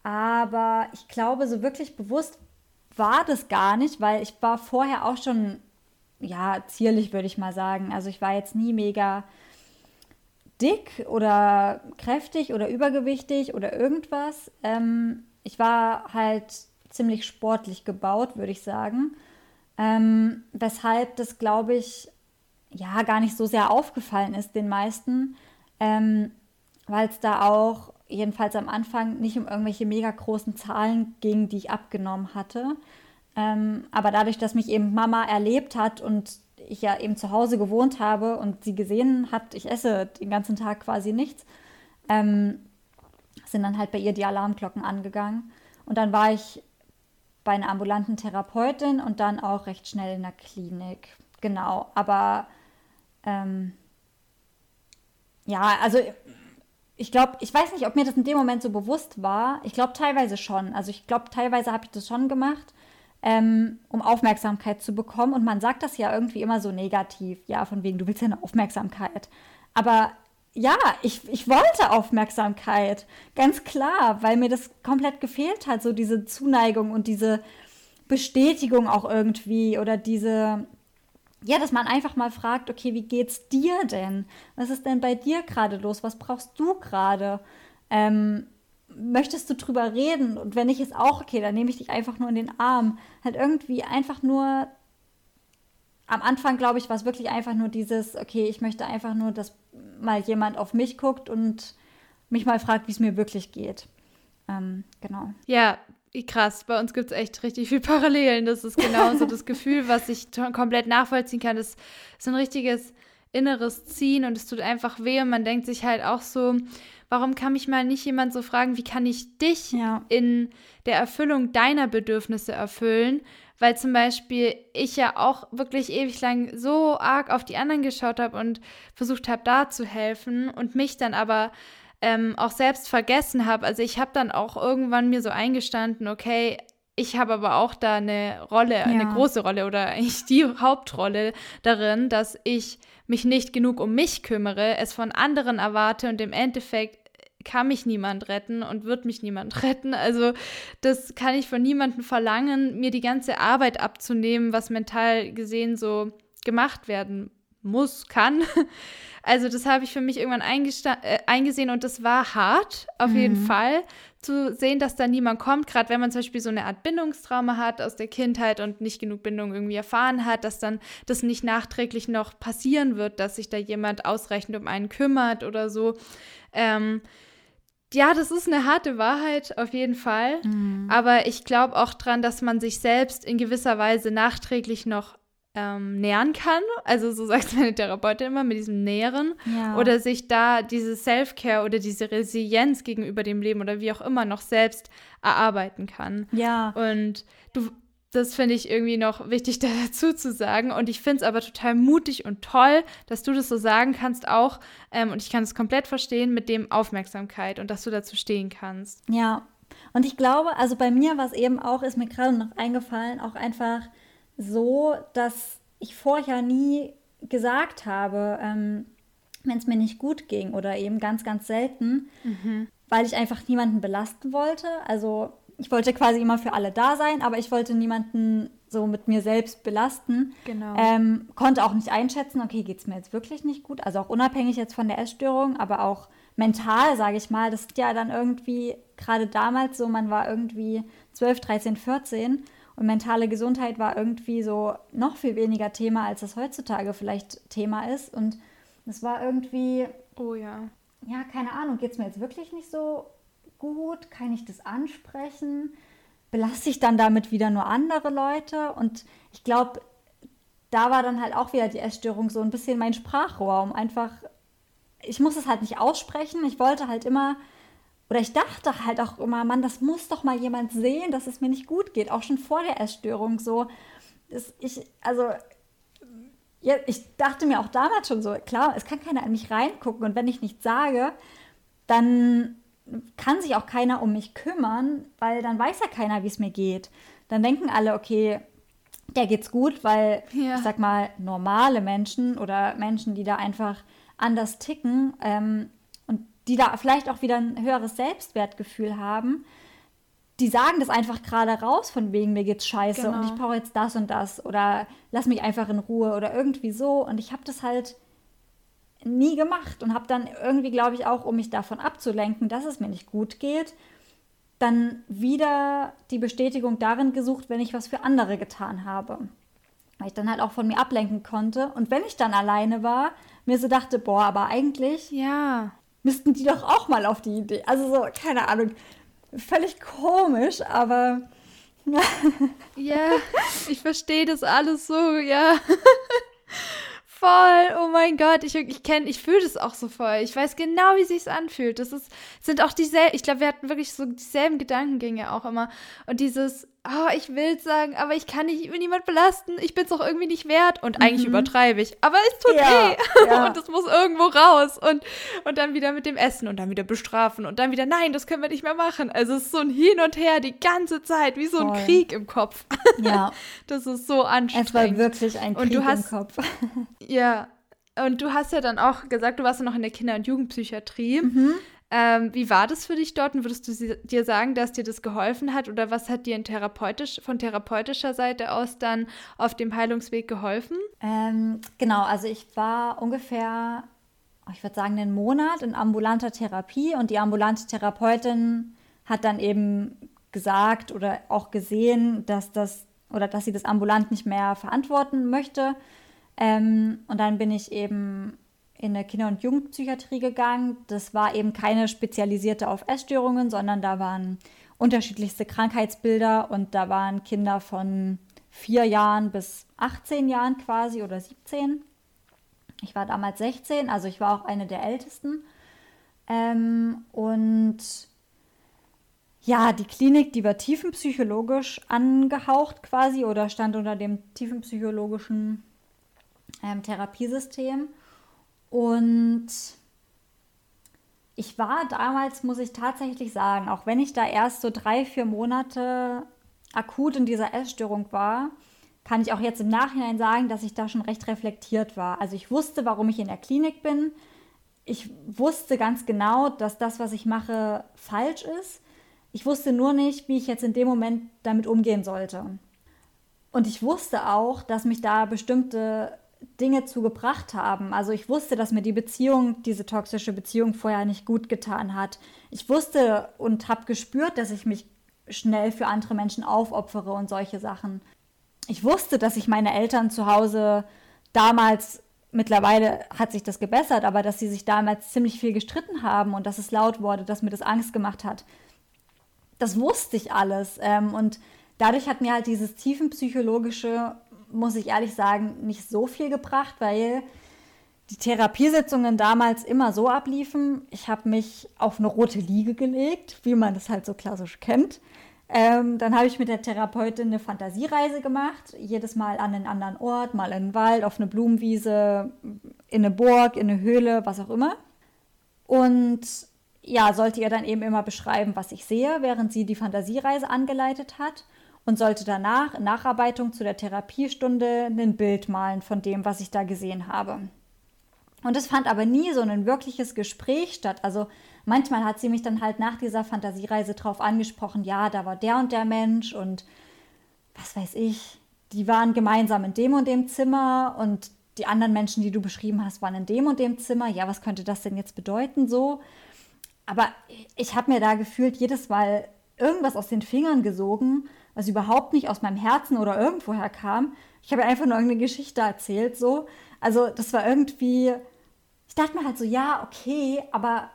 Aber ich glaube, so wirklich bewusst war das gar nicht, weil ich war vorher auch schon ja, zierlich, würde ich mal sagen. Also ich war jetzt nie mega dick oder kräftig oder übergewichtig oder irgendwas. Ähm, ich war halt ziemlich sportlich gebaut, würde ich sagen. Ähm, weshalb das, glaube ich, ja, gar nicht so sehr aufgefallen ist den meisten, ähm, weil es da auch, jedenfalls am Anfang, nicht um irgendwelche mega großen Zahlen ging, die ich abgenommen hatte, ähm, aber dadurch, dass mich eben Mama erlebt hat und ich ja eben zu Hause gewohnt habe und sie gesehen hat, ich esse den ganzen Tag quasi nichts, ähm, sind dann halt bei ihr die Alarmglocken angegangen. Und dann war ich bei einer ambulanten Therapeutin und dann auch recht schnell in der Klinik. Genau, aber ähm, ja, also ich glaube, ich weiß nicht, ob mir das in dem Moment so bewusst war. Ich glaube teilweise schon. Also ich glaube, teilweise habe ich das schon gemacht ähm, um Aufmerksamkeit zu bekommen. Und man sagt das ja irgendwie immer so negativ, ja, von wegen, du willst ja eine Aufmerksamkeit. Aber ja, ich, ich wollte Aufmerksamkeit, ganz klar, weil mir das komplett gefehlt hat, so diese Zuneigung und diese Bestätigung auch irgendwie oder diese, ja, dass man einfach mal fragt, okay, wie geht's dir denn? Was ist denn bei dir gerade los? Was brauchst du gerade? Ähm, möchtest du drüber reden? Und wenn nicht, ist auch okay, dann nehme ich dich einfach nur in den Arm. Halt irgendwie einfach nur. Am Anfang, glaube ich, war es wirklich einfach nur dieses, okay, ich möchte einfach nur, dass mal jemand auf mich guckt und mich mal fragt, wie es mir wirklich geht. Ähm, genau. Ja, krass. Bei uns gibt es echt richtig viel Parallelen. Das ist genauso das Gefühl, was ich komplett nachvollziehen kann. Das ist ein richtiges inneres Ziehen und es tut einfach weh und man denkt sich halt auch so, warum kann mich mal nicht jemand so fragen, wie kann ich dich ja. in der Erfüllung deiner Bedürfnisse erfüllen? Weil zum Beispiel ich ja auch wirklich ewig lang so arg auf die anderen geschaut habe und versucht habe, da zu helfen und mich dann aber ähm, auch selbst vergessen habe. Also ich habe dann auch irgendwann mir so eingestanden, okay, ich habe aber auch da eine Rolle, ja. eine große Rolle oder eigentlich die Hauptrolle darin, dass ich mich nicht genug um mich kümmere, es von anderen erwarte und im Endeffekt kann mich niemand retten und wird mich niemand retten. Also das kann ich von niemandem verlangen, mir die ganze Arbeit abzunehmen, was mental gesehen so gemacht werden muss, kann. Also das habe ich für mich irgendwann äh, eingesehen und das war hart, auf mhm. jeden Fall, zu sehen, dass da niemand kommt, gerade wenn man zum Beispiel so eine Art Bindungstrauma hat aus der Kindheit und nicht genug Bindung irgendwie erfahren hat, dass dann das nicht nachträglich noch passieren wird, dass sich da jemand ausreichend um einen kümmert oder so. Ähm, ja, das ist eine harte Wahrheit, auf jeden Fall. Mhm. Aber ich glaube auch dran, dass man sich selbst in gewisser Weise nachträglich noch ähm, nähern kann. Also so sagt meine Therapeutin immer mit diesem Nähren. Ja. Oder sich da diese Self-Care oder diese Resilienz gegenüber dem Leben oder wie auch immer noch selbst erarbeiten kann. Ja. Und du, das finde ich irgendwie noch wichtig dazu zu sagen. Und ich finde es aber total mutig und toll, dass du das so sagen kannst auch. Ähm, und ich kann es komplett verstehen mit dem Aufmerksamkeit und dass du dazu stehen kannst. Ja. Und ich glaube, also bei mir war es eben auch, ist mir gerade noch eingefallen, auch einfach so, dass ich vorher nie gesagt habe, ähm, wenn es mir nicht gut ging oder eben ganz, ganz selten, mhm. weil ich einfach niemanden belasten wollte. Also ich wollte quasi immer für alle da sein, aber ich wollte niemanden so mit mir selbst belasten. Genau. Ähm, konnte auch nicht einschätzen, okay, geht es mir jetzt wirklich nicht gut? Also auch unabhängig jetzt von der Essstörung, aber auch mental, sage ich mal. Das ist ja dann irgendwie gerade damals so, man war irgendwie 12, 13, 14 und mentale Gesundheit war irgendwie so noch viel weniger Thema, als es heutzutage vielleicht Thema ist. Und es war irgendwie. Oh ja. Ja, keine Ahnung, geht es mir jetzt wirklich nicht so gut? Kann ich das ansprechen? Belaste ich dann damit wieder nur andere Leute? Und ich glaube, da war dann halt auch wieder die Essstörung so ein bisschen mein Sprachrohr, um einfach. Ich muss es halt nicht aussprechen. Ich wollte halt immer oder ich dachte halt auch immer, Mann, das muss doch mal jemand sehen, dass es mir nicht gut geht, auch schon vor der Essstörung so. Das, ich, also, ja, ich dachte mir auch damals schon so, klar, es kann keiner an mich reingucken und wenn ich nichts sage, dann kann sich auch keiner um mich kümmern, weil dann weiß ja keiner, wie es mir geht. Dann denken alle, okay, der geht's gut, weil ja. ich sag mal, normale Menschen oder Menschen, die da einfach anders ticken, ähm, die da vielleicht auch wieder ein höheres Selbstwertgefühl haben, die sagen das einfach gerade raus, von wegen mir geht's scheiße genau. und ich brauche jetzt das und das oder lass mich einfach in Ruhe oder irgendwie so. Und ich habe das halt nie gemacht und habe dann irgendwie, glaube ich, auch, um mich davon abzulenken, dass es mir nicht gut geht, dann wieder die Bestätigung darin gesucht, wenn ich was für andere getan habe. Weil ich dann halt auch von mir ablenken konnte. Und wenn ich dann alleine war, mir so dachte, boah, aber eigentlich ja müssten die doch auch mal auf die Idee. Also so, keine Ahnung, völlig komisch, aber. ja, ich verstehe das alles so, ja. Voll, oh mein Gott, ich, ich kenne, ich fühle das auch so voll. Ich weiß genau, wie sich's anfühlt. Das ist, sind auch dieselben, ich glaube, wir hatten wirklich so dieselben Gedankengänge auch immer. Und dieses, oh, ich will sagen, aber ich kann nicht niemand belasten, ich bin es auch irgendwie nicht wert. Und eigentlich mhm. übertreibe ich, aber es tut ja, weh. Ja. und es muss irgendwo raus. Und, und dann wieder mit dem Essen und dann wieder bestrafen und dann wieder, nein, das können wir nicht mehr machen. Also es ist so ein Hin und Her die ganze Zeit, wie so Voll. ein Krieg im Kopf. Ja. Das ist so anstrengend. Es war wirklich ein Krieg hast, im Kopf. ja. Und du hast ja dann auch gesagt, du warst ja noch in der Kinder- und Jugendpsychiatrie. Mhm. Ähm, wie war das für dich dort? Und würdest du dir sagen, dass dir das geholfen hat? Oder was hat dir therapeutisch, von therapeutischer Seite aus dann auf dem Heilungsweg geholfen? Ähm, genau, also ich war ungefähr, ich würde sagen, einen Monat in ambulanter Therapie und die ambulante Therapeutin hat dann eben gesagt oder auch gesehen, dass das oder dass sie das ambulant nicht mehr verantworten möchte. Ähm, und dann bin ich eben in der Kinder- und Jugendpsychiatrie gegangen. Das war eben keine spezialisierte auf Essstörungen, sondern da waren unterschiedlichste Krankheitsbilder und da waren Kinder von vier Jahren bis 18 Jahren quasi oder 17. Ich war damals 16, also ich war auch eine der Ältesten. Ähm, und ja, die Klinik, die war tiefenpsychologisch angehaucht quasi oder stand unter dem tiefenpsychologischen ähm, Therapiesystem. Und ich war damals, muss ich tatsächlich sagen, auch wenn ich da erst so drei, vier Monate akut in dieser Essstörung war, kann ich auch jetzt im Nachhinein sagen, dass ich da schon recht reflektiert war. Also ich wusste, warum ich in der Klinik bin. Ich wusste ganz genau, dass das, was ich mache, falsch ist. Ich wusste nur nicht, wie ich jetzt in dem Moment damit umgehen sollte. Und ich wusste auch, dass mich da bestimmte Dinge zugebracht haben. Also ich wusste, dass mir die Beziehung, diese toxische Beziehung vorher nicht gut getan hat. Ich wusste und habe gespürt, dass ich mich schnell für andere Menschen aufopfere und solche Sachen. Ich wusste, dass ich meine Eltern zu Hause damals, mittlerweile hat sich das gebessert, aber dass sie sich damals ziemlich viel gestritten haben und dass es laut wurde, dass mir das Angst gemacht hat. Das wusste ich alles. Ähm, und dadurch hat mir halt dieses tiefenpsychologische muss ich ehrlich sagen, nicht so viel gebracht, weil die Therapiesitzungen damals immer so abliefen. Ich habe mich auf eine rote Liege gelegt, wie man das halt so klassisch kennt. Ähm, dann habe ich mit der Therapeutin eine Fantasiereise gemacht, jedes Mal an einen anderen Ort, mal in den Wald, auf eine Blumenwiese, in eine Burg, in eine Höhle, was auch immer. Und ja, sollte ihr dann eben immer beschreiben, was ich sehe, während sie die Fantasiereise angeleitet hat und sollte danach in Nacharbeitung zu der Therapiestunde ein Bild malen von dem, was ich da gesehen habe. Und es fand aber nie so ein wirkliches Gespräch statt. Also manchmal hat sie mich dann halt nach dieser Fantasiereise drauf angesprochen, ja, da war der und der Mensch und was weiß ich, die waren gemeinsam in dem und dem Zimmer und die anderen Menschen, die du beschrieben hast, waren in dem und dem Zimmer. Ja, was könnte das denn jetzt bedeuten so? Aber ich habe mir da gefühlt jedes Mal irgendwas aus den Fingern gesogen, was überhaupt nicht aus meinem Herzen oder irgendwoher kam. Ich habe einfach nur irgendeine Geschichte erzählt, so. Also das war irgendwie, ich dachte mir halt so, ja, okay, aber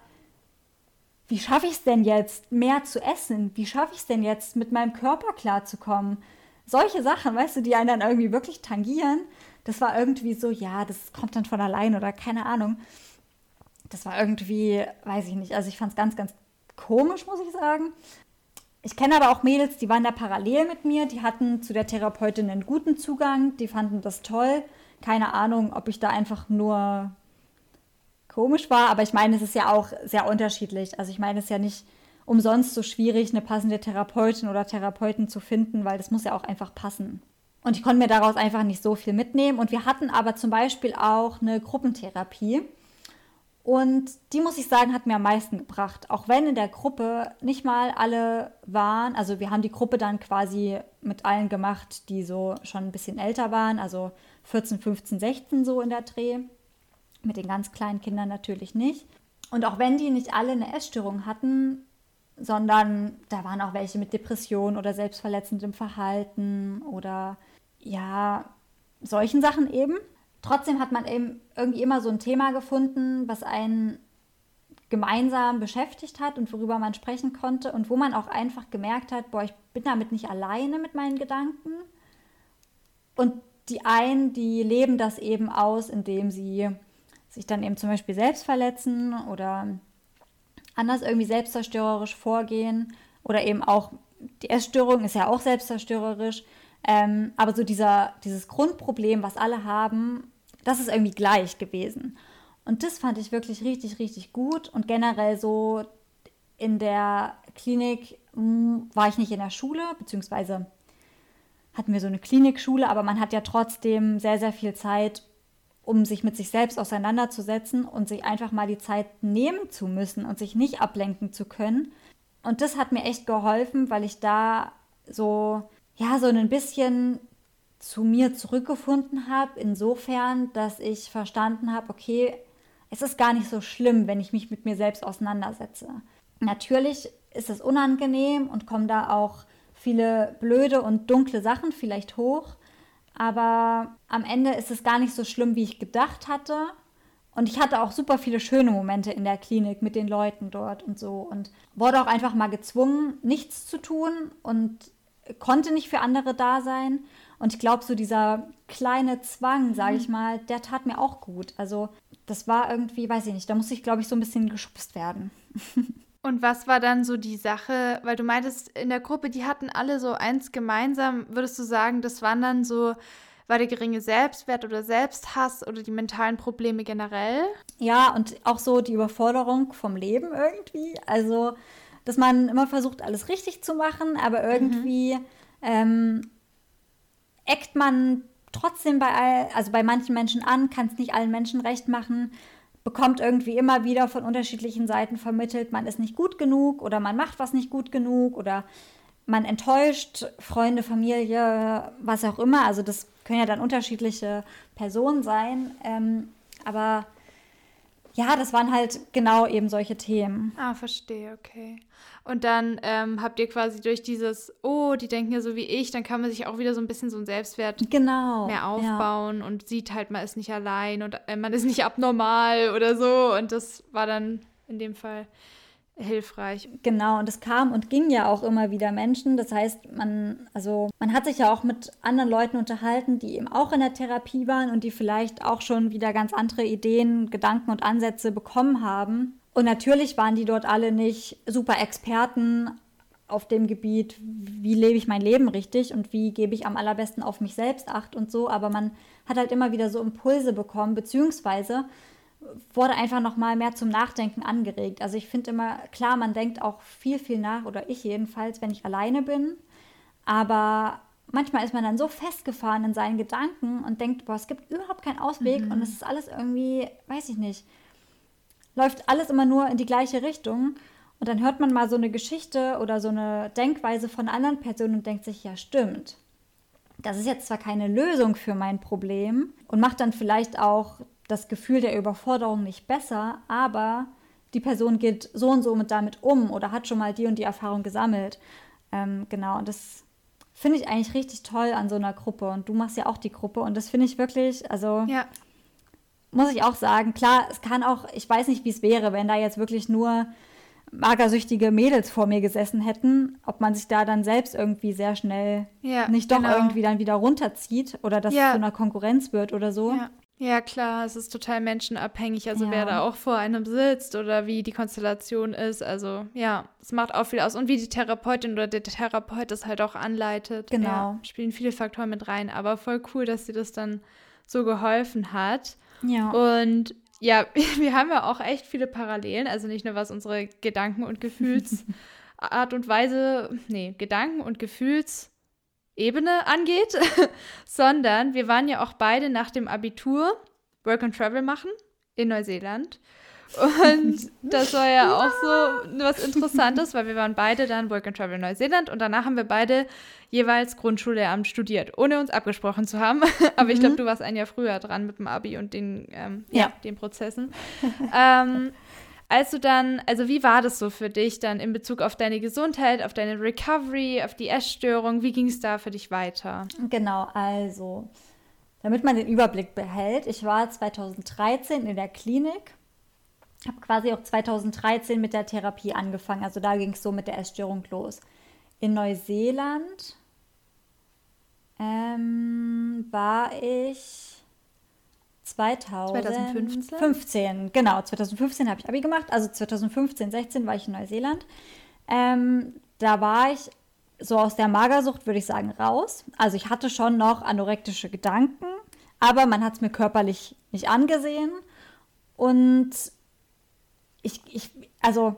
wie schaffe ich es denn jetzt, mehr zu essen? Wie schaffe ich es denn jetzt, mit meinem Körper klarzukommen? Solche Sachen, weißt du, die einen dann irgendwie wirklich tangieren. Das war irgendwie so, ja, das kommt dann von allein oder keine Ahnung. Das war irgendwie, weiß ich nicht, also ich fand es ganz, ganz komisch, muss ich sagen. Ich kenne aber auch Mädels, die waren da parallel mit mir, die hatten zu der Therapeutin einen guten Zugang, die fanden das toll. Keine Ahnung, ob ich da einfach nur komisch war, aber ich meine, es ist ja auch sehr unterschiedlich. Also ich meine, es ist ja nicht umsonst so schwierig, eine passende Therapeutin oder Therapeuten zu finden, weil das muss ja auch einfach passen. Und ich konnte mir daraus einfach nicht so viel mitnehmen. Und wir hatten aber zum Beispiel auch eine Gruppentherapie. Und die, muss ich sagen, hat mir am meisten gebracht. Auch wenn in der Gruppe nicht mal alle waren. Also wir haben die Gruppe dann quasi mit allen gemacht, die so schon ein bisschen älter waren. Also 14, 15, 16 so in der Dreh. Mit den ganz kleinen Kindern natürlich nicht. Und auch wenn die nicht alle eine Essstörung hatten, sondern da waren auch welche mit Depression oder selbstverletzendem Verhalten oder ja, solchen Sachen eben Trotzdem hat man eben irgendwie immer so ein Thema gefunden, was einen gemeinsam beschäftigt hat und worüber man sprechen konnte und wo man auch einfach gemerkt hat, boah, ich bin damit nicht alleine mit meinen Gedanken. Und die einen, die leben das eben aus, indem sie sich dann eben zum Beispiel selbst verletzen oder anders irgendwie selbstzerstörerisch vorgehen oder eben auch die Essstörung ist ja auch selbstzerstörerisch. Ähm, aber so dieser, dieses Grundproblem, was alle haben, das ist irgendwie gleich gewesen. Und das fand ich wirklich richtig, richtig gut. Und generell so in der Klinik hm, war ich nicht in der Schule, beziehungsweise hatten wir so eine Klinikschule, aber man hat ja trotzdem sehr, sehr viel Zeit, um sich mit sich selbst auseinanderzusetzen und sich einfach mal die Zeit nehmen zu müssen und sich nicht ablenken zu können. Und das hat mir echt geholfen, weil ich da so, ja, so ein bisschen zu mir zurückgefunden habe, insofern, dass ich verstanden habe, okay, es ist gar nicht so schlimm, wenn ich mich mit mir selbst auseinandersetze. Natürlich ist es unangenehm und kommen da auch viele blöde und dunkle Sachen vielleicht hoch, aber am Ende ist es gar nicht so schlimm, wie ich gedacht hatte. Und ich hatte auch super viele schöne Momente in der Klinik mit den Leuten dort und so und wurde auch einfach mal gezwungen, nichts zu tun und konnte nicht für andere da sein. Und ich glaube, so dieser kleine Zwang, sage ich mhm. mal, der tat mir auch gut. Also das war irgendwie, weiß ich nicht, da musste ich, glaube ich, so ein bisschen geschubst werden. Und was war dann so die Sache, weil du meintest, in der Gruppe, die hatten alle so eins gemeinsam, würdest du sagen, das waren dann so, war der geringe Selbstwert oder Selbsthass oder die mentalen Probleme generell? Ja, und auch so die Überforderung vom Leben irgendwie. Also, dass man immer versucht, alles richtig zu machen, aber irgendwie mhm. ähm, eckt man trotzdem bei, all, also bei manchen Menschen an, kann es nicht allen Menschen recht machen, bekommt irgendwie immer wieder von unterschiedlichen Seiten vermittelt, man ist nicht gut genug oder man macht was nicht gut genug oder man enttäuscht Freunde, Familie, was auch immer. Also das können ja dann unterschiedliche Personen sein. Ähm, aber ja, das waren halt genau eben solche Themen. Ah, verstehe, okay. Und dann ähm, habt ihr quasi durch dieses, oh, die denken ja so wie ich, dann kann man sich auch wieder so ein bisschen so ein Selbstwert genau, mehr aufbauen ja. und sieht halt, man ist nicht allein und äh, man ist nicht abnormal oder so. Und das war dann in dem Fall hilfreich. Genau, und es kam und ging ja auch immer wieder Menschen. Das heißt, man, also man hat sich ja auch mit anderen Leuten unterhalten, die eben auch in der Therapie waren und die vielleicht auch schon wieder ganz andere Ideen, Gedanken und Ansätze bekommen haben. Und natürlich waren die dort alle nicht super Experten auf dem Gebiet, wie lebe ich mein Leben richtig und wie gebe ich am allerbesten auf mich selbst acht und so, aber man hat halt immer wieder so Impulse bekommen, beziehungsweise wurde einfach noch mal mehr zum Nachdenken angeregt. Also ich finde immer, klar, man denkt auch viel, viel nach, oder ich jedenfalls, wenn ich alleine bin, aber manchmal ist man dann so festgefahren in seinen Gedanken und denkt, boah, es gibt überhaupt keinen Ausweg mhm. und es ist alles irgendwie, weiß ich nicht, läuft alles immer nur in die gleiche Richtung. Und dann hört man mal so eine Geschichte oder so eine Denkweise von einer anderen Person und denkt sich, ja, stimmt. das ist jetzt zwar keine Lösung für mein Problem und macht dann vielleicht auch das Gefühl der Überforderung nicht besser, aber die Person geht so und so mit damit um oder hat schon mal die und die Erfahrung gesammelt. Ähm, genau, und das finde ich eigentlich richtig toll an so einer Gruppe. Und du machst ja auch die Gruppe und das finde ich wirklich, also ja. muss ich auch sagen, klar, es kann auch, ich weiß nicht, wie es wäre, wenn da jetzt wirklich nur magersüchtige Mädels vor mir gesessen hätten, ob man sich da dann selbst irgendwie sehr schnell ja, nicht doch genau. irgendwie dann wieder runterzieht oder dass ja. es zu einer Konkurrenz wird oder so. Ja. Ja, klar, es ist total menschenabhängig, also ja. wer da auch vor einem sitzt oder wie die Konstellation ist. Also ja, es macht auch viel aus. Und wie die Therapeutin oder der Therapeut das halt auch anleitet. Genau. Ja, spielen viele Faktoren mit rein. Aber voll cool, dass sie das dann so geholfen hat. Ja. Und ja, wir haben ja auch echt viele Parallelen. Also nicht nur was unsere Gedanken- und Gefühlsart und Weise, nee, Gedanken- und Gefühls- Ebene angeht, sondern wir waren ja auch beide nach dem Abitur Work and Travel machen in Neuseeland. Und das war ja auch so was Interessantes, weil wir waren beide dann Work and Travel in Neuseeland und danach haben wir beide jeweils Grundschullehramt studiert, ohne uns abgesprochen zu haben. Aber ich glaube, mhm. du warst ein Jahr früher dran mit dem Abi und den, ähm, ja. ja. den Prozessen. ähm, als du dann, also wie war das so für dich dann in Bezug auf deine Gesundheit, auf deine Recovery, auf die Essstörung? Wie ging es da für dich weiter? Genau, also, damit man den Überblick behält, ich war 2013 in der Klinik, habe quasi auch 2013 mit der Therapie angefangen. Also da ging es so mit der Essstörung los. In Neuseeland ähm, war ich 2015? 2015, genau. 2015 habe ich Abi gemacht. Also 2015, 16 war ich in Neuseeland. Ähm, da war ich so aus der Magersucht, würde ich sagen, raus. Also ich hatte schon noch anorektische Gedanken, aber man hat es mir körperlich nicht angesehen. Und ich, ich, also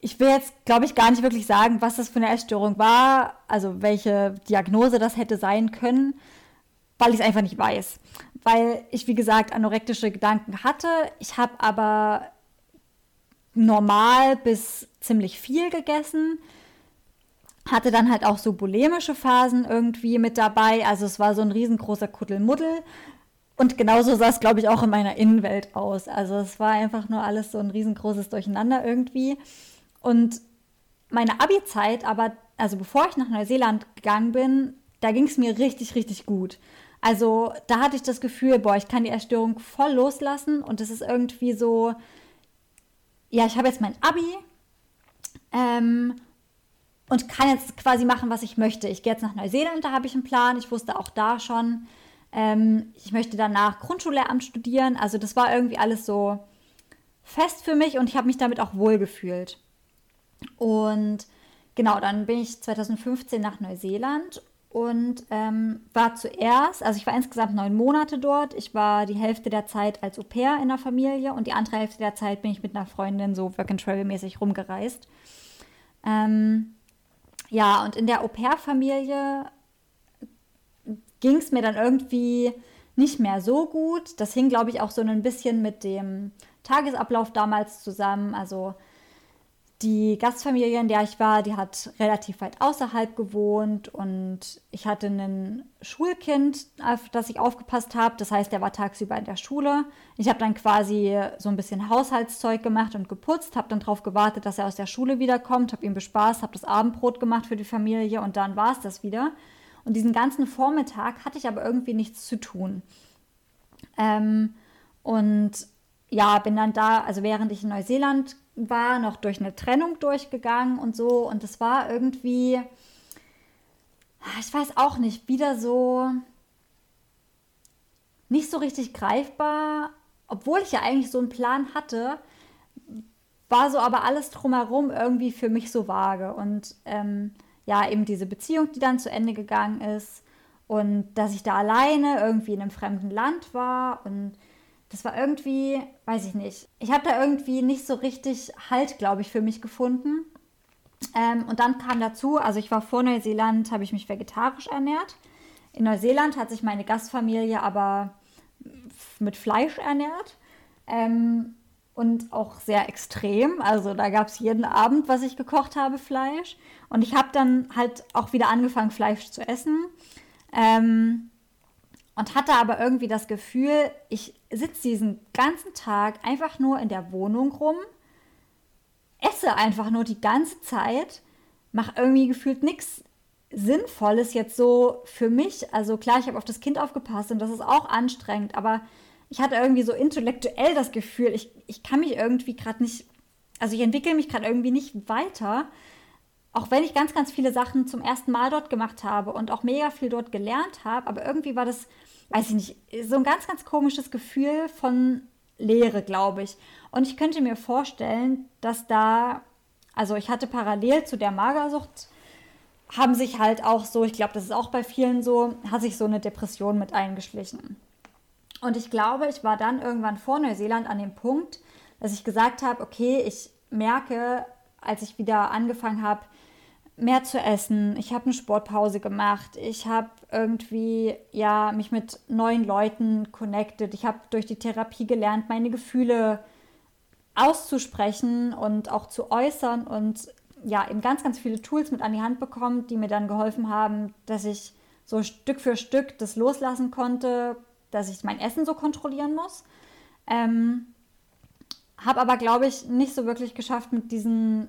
ich will jetzt, glaube ich, gar nicht wirklich sagen, was das für eine Essstörung war, also welche Diagnose das hätte sein können, weil ich es einfach nicht weiß weil ich, wie gesagt, anorektische Gedanken hatte. Ich habe aber normal bis ziemlich viel gegessen. Hatte dann halt auch so bulimische Phasen irgendwie mit dabei. Also es war so ein riesengroßer Kuddelmuddel. Und genauso sah es, glaube ich, auch in meiner Innenwelt aus. Also es war einfach nur alles so ein riesengroßes Durcheinander irgendwie. Und meine Abi-Zeit, aber, also bevor ich nach Neuseeland gegangen bin, da ging es mir richtig, richtig gut. Also da hatte ich das Gefühl, boah, ich kann die Erstörung voll loslassen und es ist irgendwie so, ja, ich habe jetzt mein Abi ähm, und kann jetzt quasi machen, was ich möchte. Ich gehe jetzt nach Neuseeland, da habe ich einen Plan. Ich wusste auch da schon, ähm, ich möchte danach Grundschullehramt studieren. Also das war irgendwie alles so fest für mich und ich habe mich damit auch wohl gefühlt. Und genau, dann bin ich 2015 nach Neuseeland und ähm, war zuerst, also ich war insgesamt neun Monate dort. Ich war die Hälfte der Zeit als Au pair in der Familie und die andere Hälfte der Zeit bin ich mit einer Freundin so Work-and-Travel-mäßig rumgereist. Ähm, ja, und in der Au pair-Familie ging es mir dann irgendwie nicht mehr so gut. Das hing, glaube ich, auch so ein bisschen mit dem Tagesablauf damals zusammen. Also die Gastfamilie, in der ich war, die hat relativ weit außerhalb gewohnt und ich hatte ein Schulkind, auf das ich aufgepasst habe. Das heißt, der war tagsüber in der Schule. Ich habe dann quasi so ein bisschen Haushaltszeug gemacht und geputzt, habe dann darauf gewartet, dass er aus der Schule wiederkommt, habe ihn bespaßt, habe das Abendbrot gemacht für die Familie und dann war es das wieder. Und diesen ganzen Vormittag hatte ich aber irgendwie nichts zu tun. Ähm, und ja, bin dann da, also während ich in Neuseeland war noch durch eine Trennung durchgegangen und so. Und es war irgendwie, ich weiß auch nicht, wieder so nicht so richtig greifbar, obwohl ich ja eigentlich so einen Plan hatte, war so aber alles drumherum irgendwie für mich so vage. Und ähm, ja, eben diese Beziehung, die dann zu Ende gegangen ist und dass ich da alleine irgendwie in einem fremden Land war und das war irgendwie, weiß ich nicht. Ich habe da irgendwie nicht so richtig Halt, glaube ich, für mich gefunden. Ähm, und dann kam dazu, also ich war vor Neuseeland, habe ich mich vegetarisch ernährt. In Neuseeland hat sich meine Gastfamilie aber mit Fleisch ernährt. Ähm, und auch sehr extrem. Also da gab es jeden Abend, was ich gekocht habe, Fleisch. Und ich habe dann halt auch wieder angefangen, Fleisch zu essen. Ähm, und hatte aber irgendwie das Gefühl, ich sitze diesen ganzen Tag einfach nur in der Wohnung rum, esse einfach nur die ganze Zeit, mache irgendwie gefühlt nichts Sinnvolles jetzt so für mich. Also klar, ich habe auf das Kind aufgepasst und das ist auch anstrengend, aber ich hatte irgendwie so intellektuell das Gefühl, ich, ich kann mich irgendwie gerade nicht, also ich entwickle mich gerade irgendwie nicht weiter. Auch wenn ich ganz, ganz viele Sachen zum ersten Mal dort gemacht habe und auch mega viel dort gelernt habe, aber irgendwie war das, weiß ich nicht, so ein ganz, ganz komisches Gefühl von Leere, glaube ich. Und ich könnte mir vorstellen, dass da, also ich hatte parallel zu der Magersucht, haben sich halt auch so, ich glaube, das ist auch bei vielen so, hat sich so eine Depression mit eingeschlichen. Und ich glaube, ich war dann irgendwann vor Neuseeland an dem Punkt, dass ich gesagt habe, okay, ich merke, als ich wieder angefangen habe, mehr zu essen. Ich habe eine Sportpause gemacht. Ich habe irgendwie ja mich mit neuen Leuten connected. Ich habe durch die Therapie gelernt, meine Gefühle auszusprechen und auch zu äußern und ja, eben ganz, ganz viele Tools mit an die Hand bekommen, die mir dann geholfen haben, dass ich so Stück für Stück das loslassen konnte, dass ich mein Essen so kontrollieren muss. Ähm, habe aber, glaube ich, nicht so wirklich geschafft mit diesen,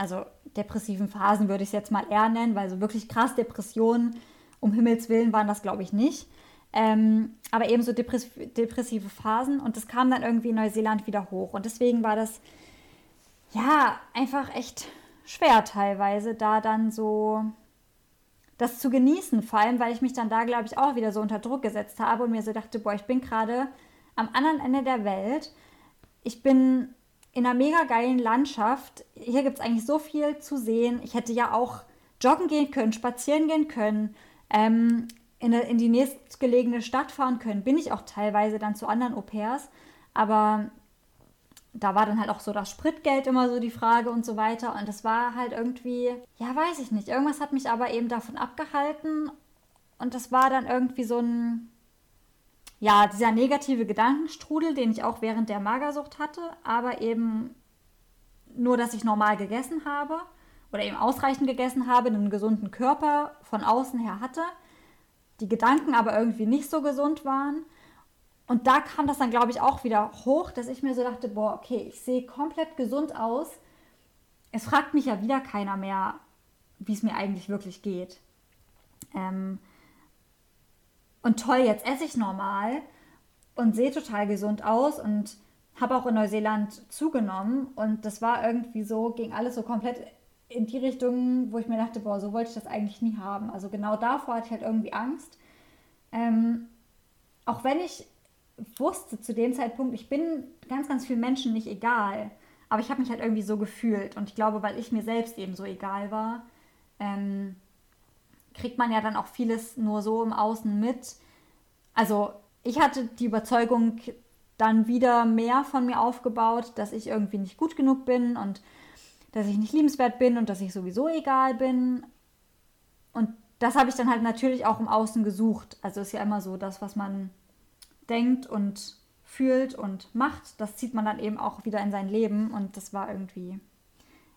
also depressiven Phasen würde ich es jetzt mal eher nennen, weil so wirklich krass Depressionen, um Himmels Willen, waren das, glaube ich, nicht. Ähm, aber eben so depress depressive Phasen und das kam dann irgendwie in Neuseeland wieder hoch. Und deswegen war das, ja, einfach echt schwer teilweise, da dann so das zu genießen, vor allem, weil ich mich dann da, glaube ich, auch wieder so unter Druck gesetzt habe und mir so dachte, boah, ich bin gerade am anderen Ende der Welt. Ich bin in einer mega geilen Landschaft. Hier gibt es eigentlich so viel zu sehen. Ich hätte ja auch joggen gehen können, spazieren gehen können, ähm, in, in die nächstgelegene Stadt fahren können. Bin ich auch teilweise dann zu anderen Au-pairs. Aber da war dann halt auch so das Spritgeld immer so die Frage und so weiter. Und das war halt irgendwie, ja, weiß ich nicht. Irgendwas hat mich aber eben davon abgehalten. Und das war dann irgendwie so ein, ja, dieser negative Gedankenstrudel, den ich auch während der Magersucht hatte, aber eben nur, dass ich normal gegessen habe oder eben ausreichend gegessen habe, einen gesunden Körper von außen her hatte, die Gedanken aber irgendwie nicht so gesund waren und da kam das dann, glaube ich, auch wieder hoch, dass ich mir so dachte, boah, okay, ich sehe komplett gesund aus. Es fragt mich ja wieder keiner mehr, wie es mir eigentlich wirklich geht. Ähm und toll, jetzt esse ich normal und sehe total gesund aus und habe auch in Neuseeland zugenommen. Und das war irgendwie so, ging alles so komplett in die Richtung, wo ich mir dachte, boah, so wollte ich das eigentlich nie haben. Also genau davor hatte ich halt irgendwie Angst. Ähm, auch wenn ich wusste zu dem Zeitpunkt, ich bin ganz, ganz vielen Menschen nicht egal. Aber ich habe mich halt irgendwie so gefühlt. Und ich glaube, weil ich mir selbst eben so egal war, ähm, kriegt man ja dann auch vieles nur so im Außen mit. Also ich hatte die Überzeugung dann wieder mehr von mir aufgebaut, dass ich irgendwie nicht gut genug bin und dass ich nicht liebenswert bin und dass ich sowieso egal bin. Und das habe ich dann halt natürlich auch im Außen gesucht. Also ist ja immer so das, was man denkt und fühlt und macht, das zieht man dann eben auch wieder in sein Leben und das war irgendwie,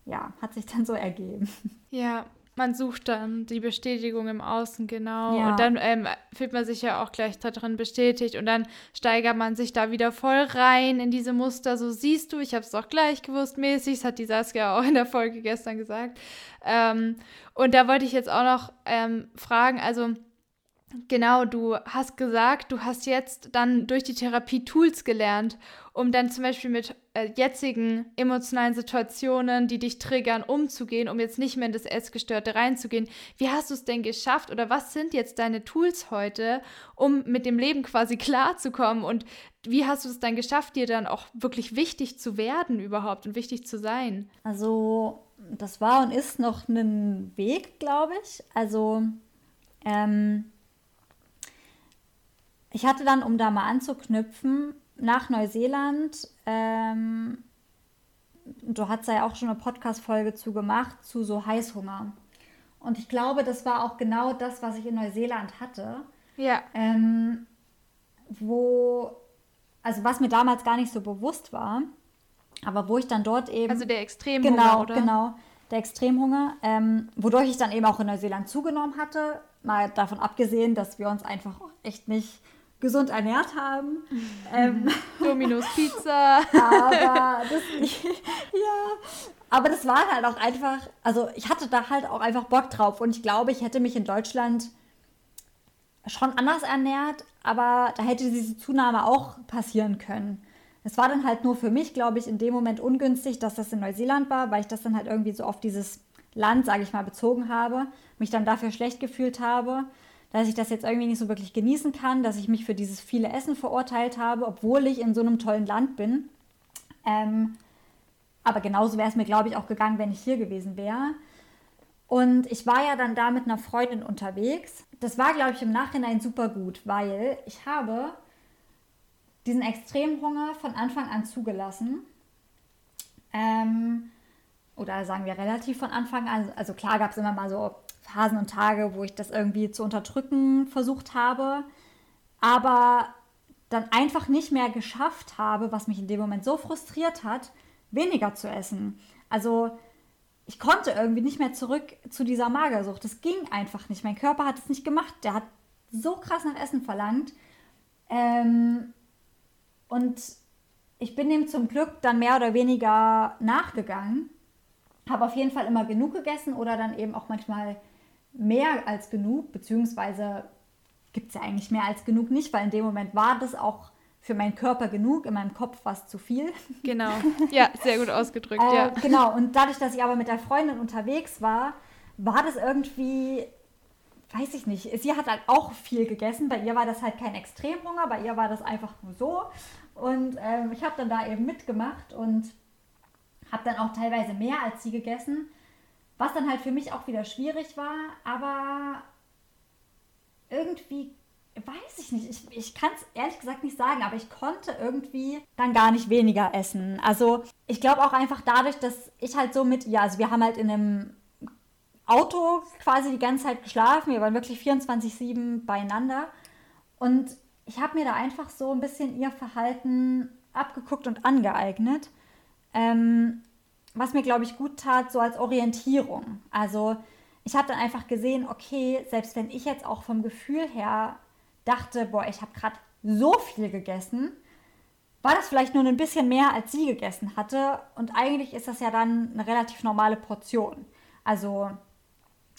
ja, hat sich dann so ergeben. Ja, man sucht dann die Bestätigung im Außen, genau. Ja. Und dann ähm, fühlt man sich ja auch gleich darin bestätigt und dann steigert man sich da wieder voll rein in diese Muster. So siehst du, ich habe es doch gleich gewusst mäßig, das hat die Saskia auch in der Folge gestern gesagt. Ähm, und da wollte ich jetzt auch noch ähm, fragen, also Genau, du hast gesagt, du hast jetzt dann durch die Therapie Tools gelernt, um dann zum Beispiel mit äh, jetzigen emotionalen Situationen, die dich triggern, umzugehen, um jetzt nicht mehr in das Essgestörte reinzugehen. Wie hast du es denn geschafft oder was sind jetzt deine Tools heute, um mit dem Leben quasi klarzukommen und wie hast du es dann geschafft, dir dann auch wirklich wichtig zu werden überhaupt und wichtig zu sein? Also, das war und ist noch ein Weg, glaube ich. Also, ähm, ich hatte dann, um da mal anzuknüpfen, nach Neuseeland, ähm, du hast ja auch schon eine Podcast-Folge zu gemacht, zu so Heißhunger. Und ich glaube, das war auch genau das, was ich in Neuseeland hatte. Ja. Ähm, wo, also was mir damals gar nicht so bewusst war, aber wo ich dann dort eben. Also der Extremhunger, genau, oder? Genau, der Extremhunger, ähm, wodurch ich dann eben auch in Neuseeland zugenommen hatte, mal davon abgesehen, dass wir uns einfach echt nicht gesund ernährt haben. ähm, Domino's Pizza. aber das, ja, aber das war halt auch einfach, also ich hatte da halt auch einfach Bock drauf und ich glaube, ich hätte mich in Deutschland schon anders ernährt, aber da hätte diese Zunahme auch passieren können. Es war dann halt nur für mich, glaube ich, in dem Moment ungünstig, dass das in Neuseeland war, weil ich das dann halt irgendwie so auf dieses Land, sage ich mal, bezogen habe, mich dann dafür schlecht gefühlt habe, dass ich das jetzt irgendwie nicht so wirklich genießen kann, dass ich mich für dieses viele Essen verurteilt habe, obwohl ich in so einem tollen Land bin. Ähm, aber genauso wäre es mir, glaube ich, auch gegangen, wenn ich hier gewesen wäre. Und ich war ja dann da mit einer Freundin unterwegs. Das war, glaube ich, im Nachhinein super gut, weil ich habe diesen Extremhunger von Anfang an zugelassen. Ähm, oder sagen wir relativ von Anfang an. Also klar gab es immer mal so Phasen und Tage, wo ich das irgendwie zu unterdrücken versucht habe, aber dann einfach nicht mehr geschafft habe, was mich in dem Moment so frustriert hat, weniger zu essen. Also ich konnte irgendwie nicht mehr zurück zu dieser Magersucht. Das ging einfach nicht. Mein Körper hat es nicht gemacht. Der hat so krass nach Essen verlangt. Ähm, und ich bin dem zum Glück dann mehr oder weniger nachgegangen. Habe auf jeden Fall immer genug gegessen oder dann eben auch manchmal mehr als genug, beziehungsweise gibt es ja eigentlich mehr als genug nicht, weil in dem Moment war das auch für meinen Körper genug, in meinem Kopf war es zu viel. Genau, ja, sehr gut ausgedrückt, äh, ja. Genau, und dadurch, dass ich aber mit der Freundin unterwegs war, war das irgendwie, weiß ich nicht, sie hat halt auch viel gegessen, bei ihr war das halt kein Extremhunger, bei ihr war das einfach nur so. Und ähm, ich habe dann da eben mitgemacht und habe dann auch teilweise mehr als sie gegessen, was dann halt für mich auch wieder schwierig war, aber irgendwie weiß ich nicht, ich, ich kann es ehrlich gesagt nicht sagen, aber ich konnte irgendwie dann gar nicht weniger essen. Also ich glaube auch einfach dadurch, dass ich halt so mit, ja, also wir haben halt in einem Auto quasi die ganze Zeit geschlafen, wir waren wirklich 24-7 beieinander und ich habe mir da einfach so ein bisschen ihr Verhalten abgeguckt und angeeignet, ähm, was mir, glaube ich, gut tat, so als Orientierung. Also ich habe dann einfach gesehen, okay, selbst wenn ich jetzt auch vom Gefühl her dachte, boah, ich habe gerade so viel gegessen, war das vielleicht nur ein bisschen mehr, als sie gegessen hatte. Und eigentlich ist das ja dann eine relativ normale Portion. Also,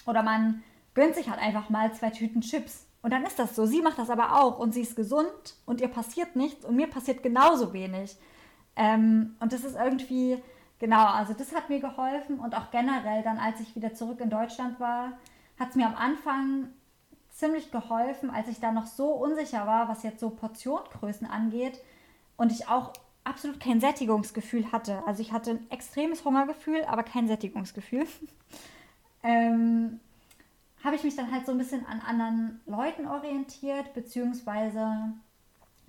oder man gönnt sich halt einfach mal zwei Tüten Chips. Und dann ist das so. Sie macht das aber auch und sie ist gesund und ihr passiert nichts und mir passiert genauso wenig. Ähm, und das ist irgendwie, genau, also das hat mir geholfen und auch generell dann, als ich wieder zurück in Deutschland war, hat es mir am Anfang ziemlich geholfen, als ich da noch so unsicher war, was jetzt so Portiongrößen angeht und ich auch absolut kein Sättigungsgefühl hatte. Also ich hatte ein extremes Hungergefühl, aber kein Sättigungsgefühl. ähm, habe ich mich dann halt so ein bisschen an anderen Leuten orientiert, beziehungsweise,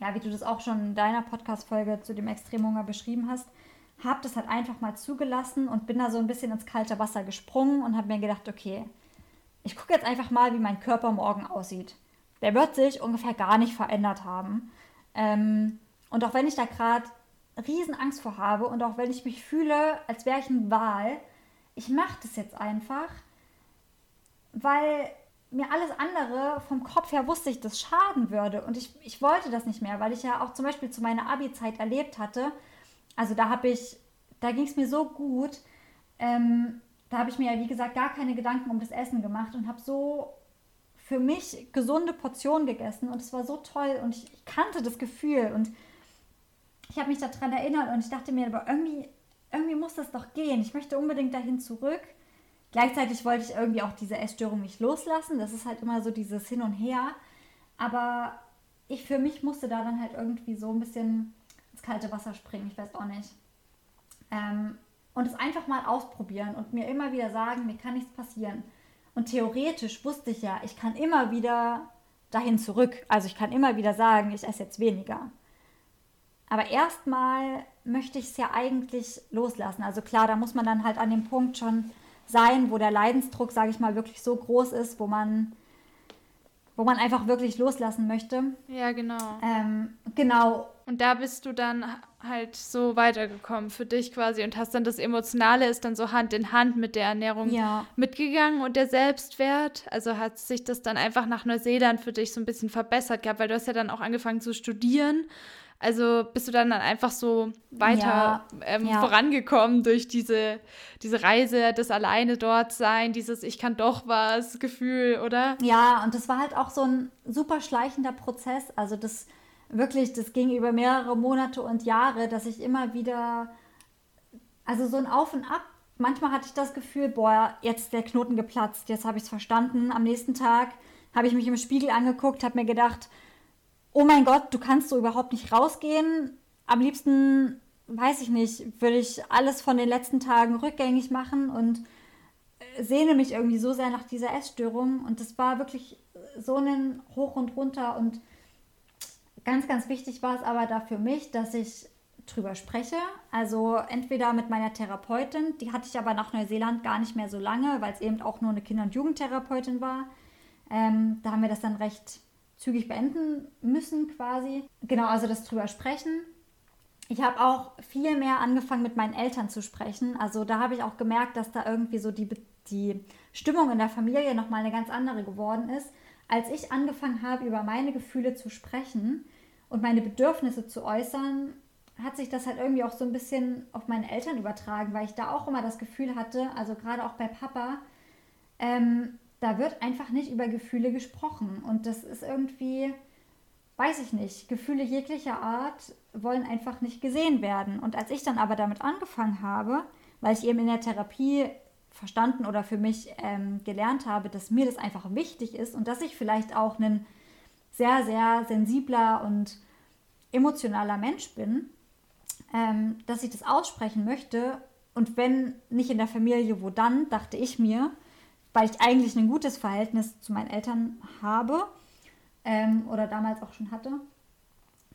ja, wie du das auch schon in deiner Podcast-Folge zu dem Extremhunger beschrieben hast, habe das halt einfach mal zugelassen und bin da so ein bisschen ins kalte Wasser gesprungen und habe mir gedacht, okay, ich gucke jetzt einfach mal, wie mein Körper morgen aussieht. Der wird sich ungefähr gar nicht verändert haben. Ähm, und auch wenn ich da gerade riesen Angst vor habe und auch wenn ich mich fühle, als wäre ich ein Wal, ich mache das jetzt einfach, weil mir alles andere vom Kopf her wusste ich, das schaden würde. Und ich, ich wollte das nicht mehr, weil ich ja auch zum Beispiel zu meiner Abi-Zeit erlebt hatte. Also da habe ich, da ging es mir so gut. Ähm, da habe ich mir ja, wie gesagt, gar keine Gedanken um das Essen gemacht und habe so für mich gesunde Portionen gegessen und es war so toll und ich, ich kannte das Gefühl und ich habe mich daran erinnert und ich dachte mir, aber irgendwie, irgendwie muss das doch gehen. Ich möchte unbedingt dahin zurück. Gleichzeitig wollte ich irgendwie auch diese Essstörung nicht loslassen. Das ist halt immer so dieses Hin und Her. Aber ich für mich musste da dann halt irgendwie so ein bisschen kalte Wasser springen. Ich weiß auch nicht. Ähm, und es einfach mal ausprobieren und mir immer wieder sagen, mir kann nichts passieren. Und theoretisch wusste ich ja, ich kann immer wieder dahin zurück. Also ich kann immer wieder sagen, ich esse jetzt weniger. Aber erstmal möchte ich es ja eigentlich loslassen. Also klar, da muss man dann halt an dem Punkt schon sein, wo der Leidensdruck, sage ich mal, wirklich so groß ist, wo man, wo man einfach wirklich loslassen möchte. Ja, genau. Ähm, genau. Und da bist du dann halt so weitergekommen für dich quasi und hast dann das Emotionale ist dann so Hand in Hand mit der Ernährung ja. mitgegangen und der Selbstwert. Also hat sich das dann einfach nach Neuseeland für dich so ein bisschen verbessert gehabt, weil du hast ja dann auch angefangen zu studieren. Also bist du dann, dann einfach so weiter ja, ähm, ja. vorangekommen durch diese, diese Reise, das alleine dort sein, dieses Ich kann doch was Gefühl, oder? Ja, und das war halt auch so ein super schleichender Prozess. Also das wirklich, das ging über mehrere Monate und Jahre, dass ich immer wieder, also so ein Auf und Ab. Manchmal hatte ich das Gefühl, boah, jetzt ist der Knoten geplatzt, jetzt habe ich es verstanden. Am nächsten Tag habe ich mich im Spiegel angeguckt, habe mir gedacht, oh mein Gott, du kannst so überhaupt nicht rausgehen. Am liebsten, weiß ich nicht, würde ich alles von den letzten Tagen rückgängig machen und sehne mich irgendwie so sehr nach dieser Essstörung. Und das war wirklich so ein Hoch und runter und Ganz, ganz wichtig war es aber da für mich, dass ich drüber spreche. Also entweder mit meiner Therapeutin, die hatte ich aber nach Neuseeland gar nicht mehr so lange, weil es eben auch nur eine Kinder- und Jugendtherapeutin war. Ähm, da haben wir das dann recht zügig beenden müssen quasi. Genau, also das drüber sprechen. Ich habe auch viel mehr angefangen mit meinen Eltern zu sprechen. Also da habe ich auch gemerkt, dass da irgendwie so die, die Stimmung in der Familie nochmal eine ganz andere geworden ist. Als ich angefangen habe, über meine Gefühle zu sprechen, und meine Bedürfnisse zu äußern, hat sich das halt irgendwie auch so ein bisschen auf meine Eltern übertragen, weil ich da auch immer das Gefühl hatte, also gerade auch bei Papa, ähm, da wird einfach nicht über Gefühle gesprochen. Und das ist irgendwie, weiß ich nicht, Gefühle jeglicher Art wollen einfach nicht gesehen werden. Und als ich dann aber damit angefangen habe, weil ich eben in der Therapie verstanden oder für mich ähm, gelernt habe, dass mir das einfach wichtig ist und dass ich vielleicht auch einen sehr, sehr sensibler und emotionaler Mensch bin, ähm, dass ich das aussprechen möchte. Und wenn nicht in der Familie, wo dann, dachte ich mir, weil ich eigentlich ein gutes Verhältnis zu meinen Eltern habe ähm, oder damals auch schon hatte.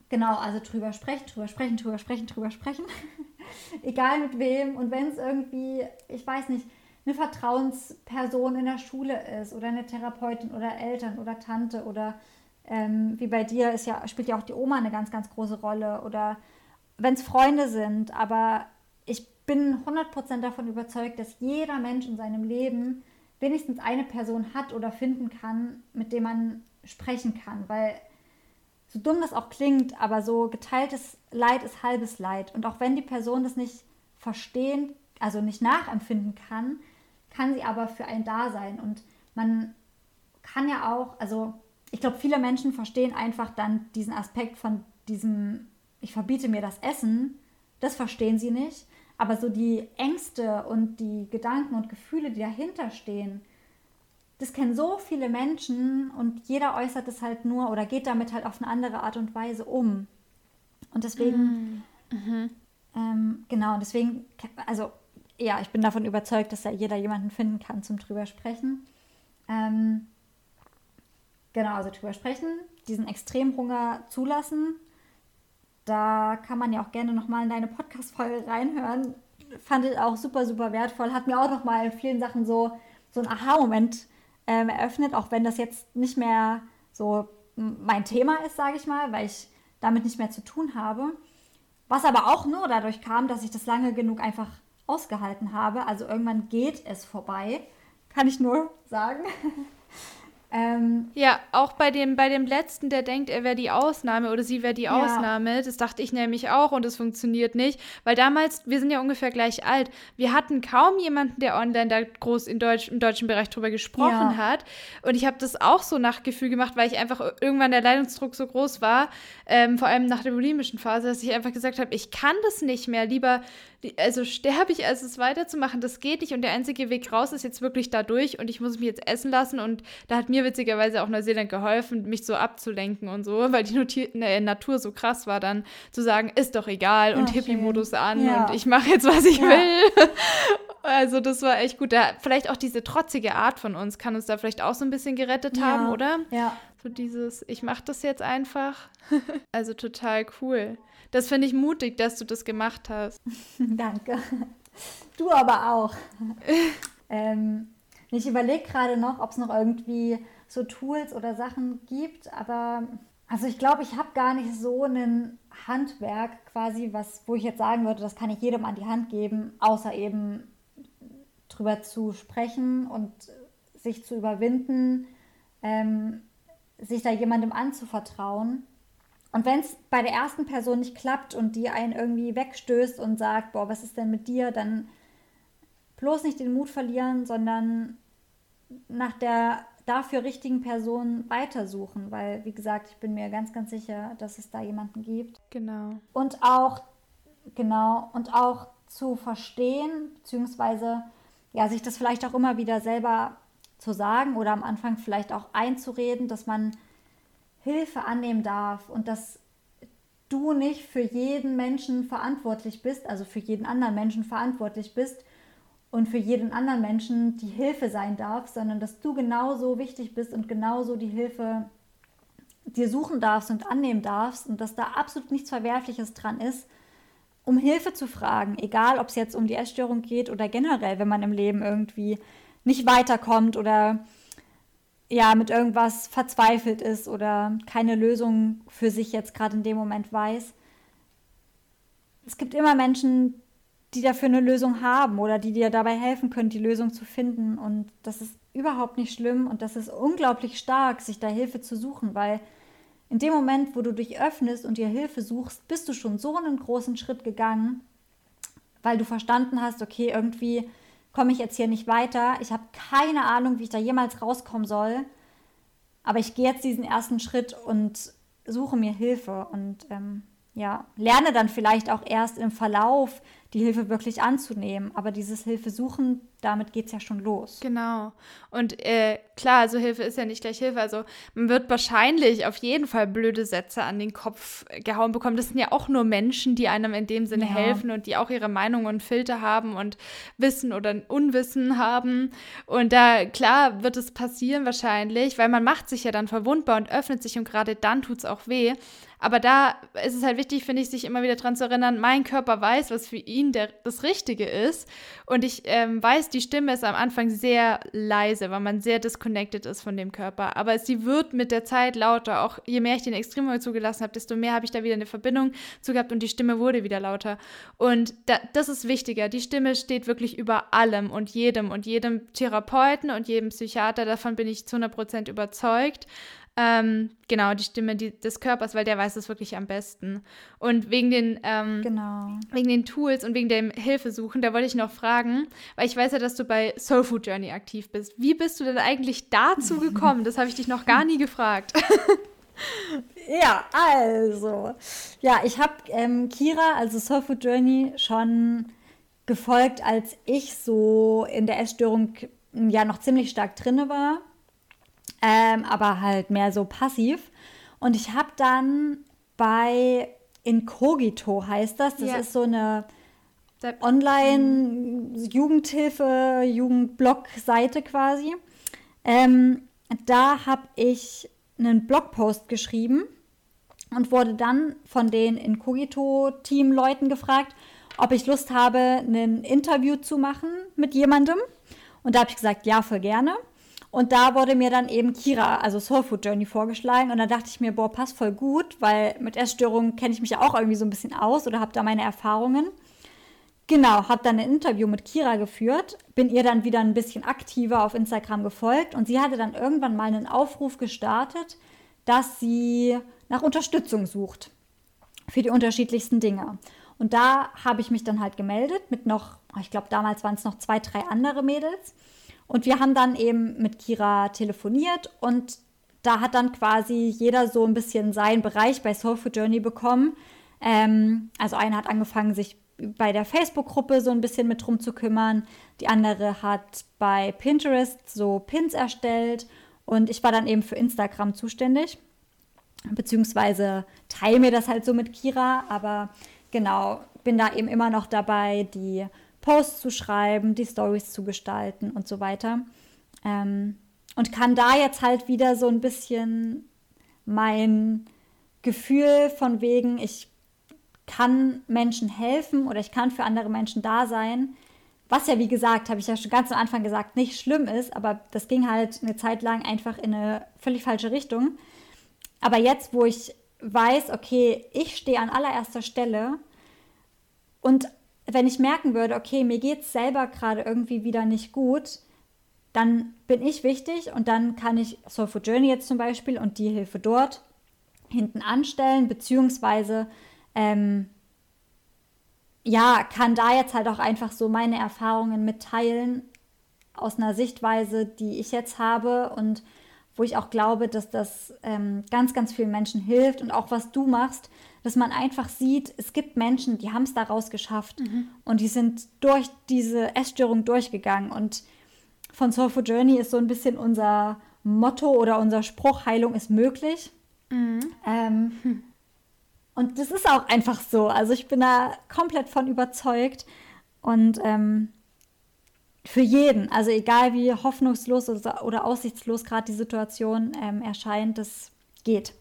Genau, also drüber sprechen, drüber sprechen, drüber sprechen, drüber sprechen. Egal mit wem. Und wenn es irgendwie, ich weiß nicht, eine Vertrauensperson in der Schule ist oder eine Therapeutin oder Eltern oder Tante oder ähm, wie bei dir ist ja, spielt ja auch die Oma eine ganz, ganz große Rolle oder wenn es Freunde sind. Aber ich bin 100% davon überzeugt, dass jeder Mensch in seinem Leben wenigstens eine Person hat oder finden kann, mit dem man sprechen kann. Weil so dumm das auch klingt, aber so geteiltes Leid ist halbes Leid. Und auch wenn die Person das nicht verstehen, also nicht nachempfinden kann, kann sie aber für einen da sein. Und man kann ja auch, also ich glaube, viele Menschen verstehen einfach dann diesen Aspekt von diesem, ich verbiete mir das Essen, das verstehen sie nicht. Aber so die Ängste und die Gedanken und Gefühle, die dahinter stehen, das kennen so viele Menschen und jeder äußert es halt nur oder geht damit halt auf eine andere Art und Weise um. Und deswegen, mm, mhm. ähm, genau, deswegen, also ja, ich bin davon überzeugt, dass da jeder jemanden finden kann zum drüber sprechen. Ähm, Genau, also drüber sprechen, diesen Extremhunger zulassen. Da kann man ja auch gerne nochmal in deine Podcast-Folge reinhören. Fand ich auch super, super wertvoll. Hat mir auch nochmal in vielen Sachen so, so ein Aha-Moment ähm, eröffnet, auch wenn das jetzt nicht mehr so mein Thema ist, sage ich mal, weil ich damit nicht mehr zu tun habe. Was aber auch nur dadurch kam, dass ich das lange genug einfach ausgehalten habe. Also irgendwann geht es vorbei, kann ich nur sagen. Ähm, ja, auch bei dem, bei dem letzten, der denkt, er wäre die Ausnahme oder sie wäre die ja. Ausnahme, das dachte ich nämlich auch und es funktioniert nicht, weil damals, wir sind ja ungefähr gleich alt, wir hatten kaum jemanden, der online da groß in Deutsch, im deutschen Bereich drüber gesprochen ja. hat und ich habe das auch so nach Gefühl gemacht, weil ich einfach irgendwann der Leidensdruck so groß war, ähm, vor allem nach der bulimischen Phase, dass ich einfach gesagt habe, ich kann das nicht mehr, lieber also sterbe ich, als es weiterzumachen, das geht nicht und der einzige Weg raus ist jetzt wirklich dadurch und ich muss mich jetzt essen lassen und da hat mir witzigerweise auch Neuseeland geholfen, mich so abzulenken und so, weil die Notier ne, Natur so krass war, dann zu sagen, ist doch egal und Hippie-Modus an ja. und ich mache jetzt, was ich ja. will. Also das war echt gut. Da, vielleicht auch diese trotzige Art von uns kann uns da vielleicht auch so ein bisschen gerettet ja. haben, oder? Ja. So dieses, ich mache das jetzt einfach. also total cool. Das finde ich mutig, dass du das gemacht hast. Danke. Du aber auch. ähm, ich überlege gerade noch, ob es noch irgendwie so Tools oder Sachen gibt, aber Also ich glaube, ich habe gar nicht so ein Handwerk quasi, was, wo ich jetzt sagen würde, das kann ich jedem an die Hand geben, außer eben drüber zu sprechen und sich zu überwinden, ähm, sich da jemandem anzuvertrauen. Und wenn es bei der ersten Person nicht klappt und die einen irgendwie wegstößt und sagt, boah, was ist denn mit dir, dann bloß nicht den Mut verlieren, sondern nach der dafür richtigen Person weitersuchen, weil, wie gesagt, ich bin mir ganz, ganz sicher, dass es da jemanden gibt. Genau. Und auch, genau, und auch zu verstehen, beziehungsweise, ja, sich das vielleicht auch immer wieder selber zu sagen oder am Anfang vielleicht auch einzureden, dass man Hilfe annehmen darf und dass du nicht für jeden Menschen verantwortlich bist, also für jeden anderen Menschen verantwortlich bist und für jeden anderen Menschen die Hilfe sein darf, sondern dass du genauso wichtig bist und genauso die Hilfe dir suchen darfst und annehmen darfst und dass da absolut nichts Verwerfliches dran ist, um Hilfe zu fragen, egal ob es jetzt um die Essstörung geht oder generell, wenn man im Leben irgendwie nicht weiterkommt oder ja mit irgendwas verzweifelt ist oder keine Lösung für sich jetzt gerade in dem Moment weiß. Es gibt immer Menschen, die dafür eine Lösung haben oder die dir dabei helfen können, die Lösung zu finden. Und das ist überhaupt nicht schlimm und das ist unglaublich stark, sich da Hilfe zu suchen, weil in dem Moment, wo du dich öffnest und dir Hilfe suchst, bist du schon so einen großen Schritt gegangen, weil du verstanden hast, okay, irgendwie komme ich jetzt hier nicht weiter. Ich habe keine Ahnung, wie ich da jemals rauskommen soll. Aber ich gehe jetzt diesen ersten Schritt und suche mir Hilfe und ähm, ja, lerne dann vielleicht auch erst im Verlauf die Hilfe wirklich anzunehmen. Aber dieses Hilfe suchen, damit geht es ja schon los. Genau. Und äh, klar, also Hilfe ist ja nicht gleich Hilfe. Also man wird wahrscheinlich auf jeden Fall blöde Sätze an den Kopf gehauen bekommen. Das sind ja auch nur Menschen, die einem in dem Sinne ja. helfen und die auch ihre Meinung und Filter haben und Wissen oder Unwissen haben. Und da, klar, wird es passieren wahrscheinlich, weil man macht sich ja dann verwundbar und öffnet sich und gerade dann tut es auch weh. Aber da ist es halt wichtig, finde ich, sich immer wieder daran zu erinnern, mein Körper weiß, was für ihn der, das Richtige ist. Und ich ähm, weiß, die Stimme ist am Anfang sehr leise, weil man sehr disconnected ist von dem Körper. Aber sie wird mit der Zeit lauter. Auch je mehr ich den Extremhol zugelassen habe, desto mehr habe ich da wieder eine Verbindung zu gehabt und die Stimme wurde wieder lauter. Und da, das ist wichtiger. Die Stimme steht wirklich über allem und jedem und jedem Therapeuten und jedem Psychiater. Davon bin ich zu 100% überzeugt. Ähm, genau, die Stimme die, des Körpers, weil der weiß es wirklich am besten. Und wegen den, ähm, genau. wegen den Tools und wegen dem Hilfesuchen, da wollte ich noch fragen, weil ich weiß ja, dass du bei Soul Food Journey aktiv bist. Wie bist du denn eigentlich dazu gekommen? Das habe ich dich noch gar nie gefragt. ja, also. Ja, ich habe ähm, Kira, also Soul Food Journey, schon gefolgt, als ich so in der Essstörung ja noch ziemlich stark drinne war ähm, aber halt mehr so passiv. Und ich habe dann bei Incogito heißt das, das ja. ist so eine Online-Jugendhilfe, Jugendblog-Seite quasi. Ähm, da habe ich einen Blogpost geschrieben und wurde dann von den Incogito-Team-Leuten gefragt, ob ich Lust habe, ein Interview zu machen mit jemandem. Und da habe ich gesagt, ja, voll gerne. Und da wurde mir dann eben Kira, also Soul Food Journey, vorgeschlagen. Und da dachte ich mir, boah, passt voll gut, weil mit Essstörungen kenne ich mich ja auch irgendwie so ein bisschen aus oder habe da meine Erfahrungen. Genau, habe dann ein Interview mit Kira geführt, bin ihr dann wieder ein bisschen aktiver auf Instagram gefolgt und sie hatte dann irgendwann mal einen Aufruf gestartet, dass sie nach Unterstützung sucht für die unterschiedlichsten Dinge. Und da habe ich mich dann halt gemeldet mit noch, ich glaube damals waren es noch zwei, drei andere Mädels. Und wir haben dann eben mit Kira telefoniert und da hat dann quasi jeder so ein bisschen seinen Bereich bei Soul Food Journey bekommen. Ähm, also eine hat angefangen, sich bei der Facebook-Gruppe so ein bisschen mit drum zu kümmern. Die andere hat bei Pinterest so Pins erstellt und ich war dann eben für Instagram zuständig. Beziehungsweise teile mir das halt so mit Kira, aber genau, bin da eben immer noch dabei, die Posts zu schreiben, die Stories zu gestalten und so weiter. Ähm, und kann da jetzt halt wieder so ein bisschen mein Gefühl von wegen, ich kann Menschen helfen oder ich kann für andere Menschen da sein. Was ja, wie gesagt, habe ich ja schon ganz am Anfang gesagt, nicht schlimm ist, aber das ging halt eine Zeit lang einfach in eine völlig falsche Richtung. aber jetzt, wo ich weiß, okay, ich stehe an allererster Stelle und wenn ich merken würde, okay, mir geht es selber gerade irgendwie wieder nicht gut, dann bin ich wichtig und dann kann ich Soulful Journey jetzt zum Beispiel und die Hilfe dort hinten anstellen, beziehungsweise ähm, ja, kann da jetzt halt auch einfach so meine Erfahrungen mitteilen aus einer Sichtweise, die ich jetzt habe und wo ich auch glaube, dass das ähm, ganz, ganz vielen Menschen hilft und auch was du machst, dass man einfach sieht, es gibt Menschen, die haben es daraus geschafft mhm. und die sind durch diese Essstörung durchgegangen und von Soulful Journey ist so ein bisschen unser Motto oder unser Spruch, Heilung ist möglich. Mhm. Ähm, hm. Und das ist auch einfach so. Also ich bin da komplett von überzeugt. Und ähm, für jeden, also egal wie hoffnungslos oder, aussichtslos gerade die Situation ähm, erscheint, das geht.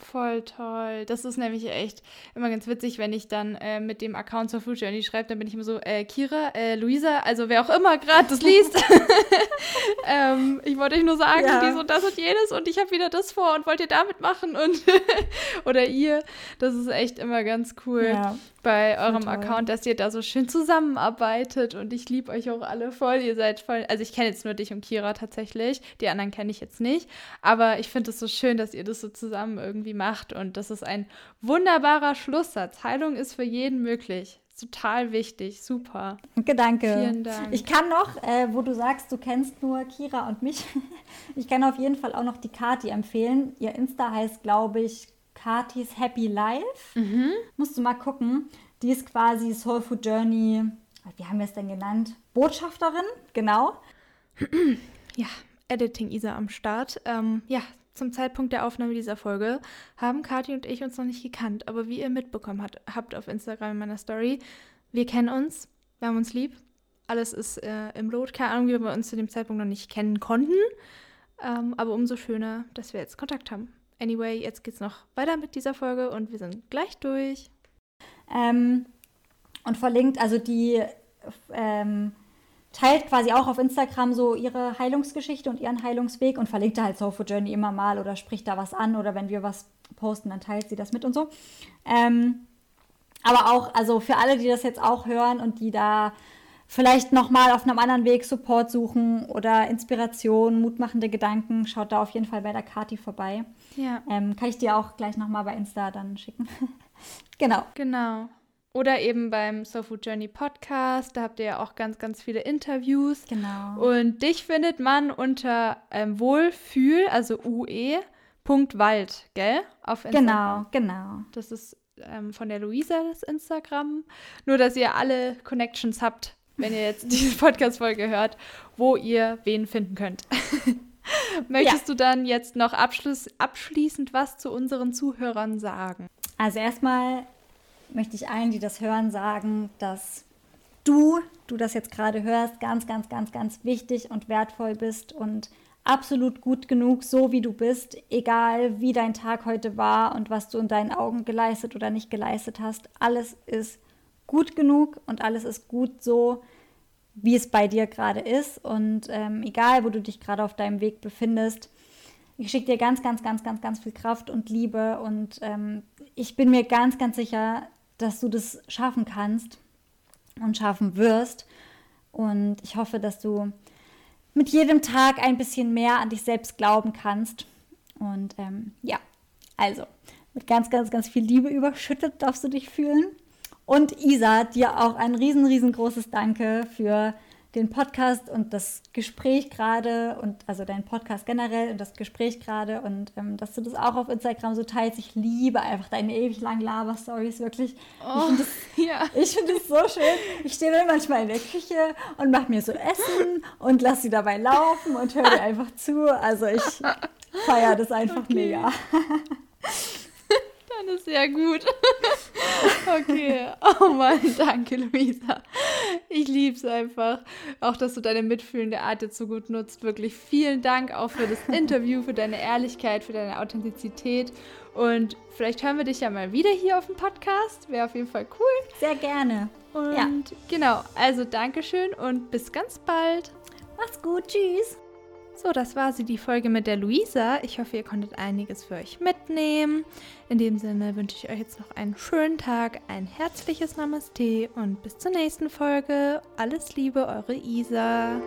Voll toll. Das ist nämlich echt immer ganz witzig, wenn ich dann äh, mit dem Account zur Food Journey schreibe, dann bin ich immer so, äh, Kira, äh, Luisa, also wer auch immer gerade das liest. ähm, ich wollte euch nur sagen, ja. dies und das und jenes und ich habe wieder das vor und wollt ihr damit machen und oder ihr. Das ist echt immer ganz cool. Ja bei eurem Account, dass ihr da so schön zusammenarbeitet und ich liebe euch auch alle voll. Ihr seid voll, also ich kenne jetzt nur dich und Kira tatsächlich, die anderen kenne ich jetzt nicht, aber ich finde es so schön, dass ihr das so zusammen irgendwie macht und das ist ein wunderbarer Schlusssatz. Heilung ist für jeden möglich. Total wichtig, super. Gedanke. Vielen Dank. Ich kann noch, äh, wo du sagst, du kennst nur Kira und mich, ich kann auf jeden Fall auch noch die Kati empfehlen. Ihr Insta heißt, glaube ich, Katis Happy Life. Mhm. Musst du mal gucken. Die ist quasi Soul Food Journey, wie haben wir es denn genannt? Botschafterin, genau. Ja, Editing Isa am Start. Ähm, ja, zum Zeitpunkt der Aufnahme dieser Folge haben Kathi und ich uns noch nicht gekannt. Aber wie ihr mitbekommen hat, habt auf Instagram in meiner Story, wir kennen uns, wir haben uns lieb. Alles ist äh, im Lot. Keine Ahnung, wie wir uns zu dem Zeitpunkt noch nicht kennen konnten. Ähm, aber umso schöner, dass wir jetzt Kontakt haben. Anyway, jetzt geht's noch weiter mit dieser Folge und wir sind gleich durch. Ähm, und verlinkt, also die ähm, teilt quasi auch auf Instagram so ihre Heilungsgeschichte und ihren Heilungsweg und verlinkt da halt Soulful Journey immer mal oder spricht da was an oder wenn wir was posten, dann teilt sie das mit und so. Ähm, aber auch, also für alle, die das jetzt auch hören und die da vielleicht nochmal auf einem anderen Weg Support suchen oder Inspiration, mutmachende Gedanken, schaut da auf jeden Fall bei der Kati vorbei. Ja. Ähm, kann ich dir auch gleich nochmal bei Insta dann schicken. genau. Genau. Oder eben beim Soul Food Journey Podcast, da habt ihr ja auch ganz, ganz viele Interviews. Genau. Und dich findet man unter ähm, Wohlfühl, also UE, Punkt Wald, gell? Auf Instagram. Genau, genau. Das ist ähm, von der Luisa das Instagram. Nur, dass ihr alle Connections habt wenn ihr jetzt diese Podcast-Folge hört, wo ihr wen finden könnt. Möchtest ja. du dann jetzt noch abschluss, abschließend was zu unseren Zuhörern sagen? Also erstmal möchte ich allen, die das hören, sagen, dass du, du das jetzt gerade hörst, ganz, ganz, ganz, ganz wichtig und wertvoll bist und absolut gut genug, so wie du bist, egal wie dein Tag heute war und was du in deinen Augen geleistet oder nicht geleistet hast. Alles ist gut genug und alles ist gut so, wie es bei dir gerade ist. Und ähm, egal, wo du dich gerade auf deinem Weg befindest, ich schicke dir ganz, ganz, ganz, ganz, ganz viel Kraft und Liebe. Und ähm, ich bin mir ganz, ganz sicher, dass du das schaffen kannst und schaffen wirst. Und ich hoffe, dass du mit jedem Tag ein bisschen mehr an dich selbst glauben kannst. Und ähm, ja, also mit ganz, ganz, ganz viel Liebe überschüttet darfst du dich fühlen. Und Isa, dir auch ein riesen, riesengroßes Danke für den Podcast und das Gespräch gerade und also deinen Podcast generell und das Gespräch gerade und ähm, dass du das auch auf Instagram so teilst. Ich liebe einfach deine ewig langen Laber-Stories, wirklich. Oh, ich finde es ja. so schön. Ich stehe dann manchmal in der Küche und mache mir so Essen und lasse sie dabei laufen und höre dir einfach zu. Also ich feiere das einfach okay. mega. Dann ist sehr gut. okay. Oh Mann, danke, Luisa. Ich liebe es einfach. Auch, dass du deine mitfühlende Art jetzt so gut nutzt. Wirklich vielen Dank auch für das Interview, für deine Ehrlichkeit, für deine Authentizität. Und vielleicht hören wir dich ja mal wieder hier auf dem Podcast. Wäre auf jeden Fall cool. Sehr gerne. Und ja. genau, also Dankeschön und bis ganz bald. Mach's gut. Tschüss. So, das war sie, die Folge mit der Luisa. Ich hoffe, ihr konntet einiges für euch mitnehmen. In dem Sinne wünsche ich euch jetzt noch einen schönen Tag, ein herzliches Namaste und bis zur nächsten Folge. Alles Liebe, eure Isa.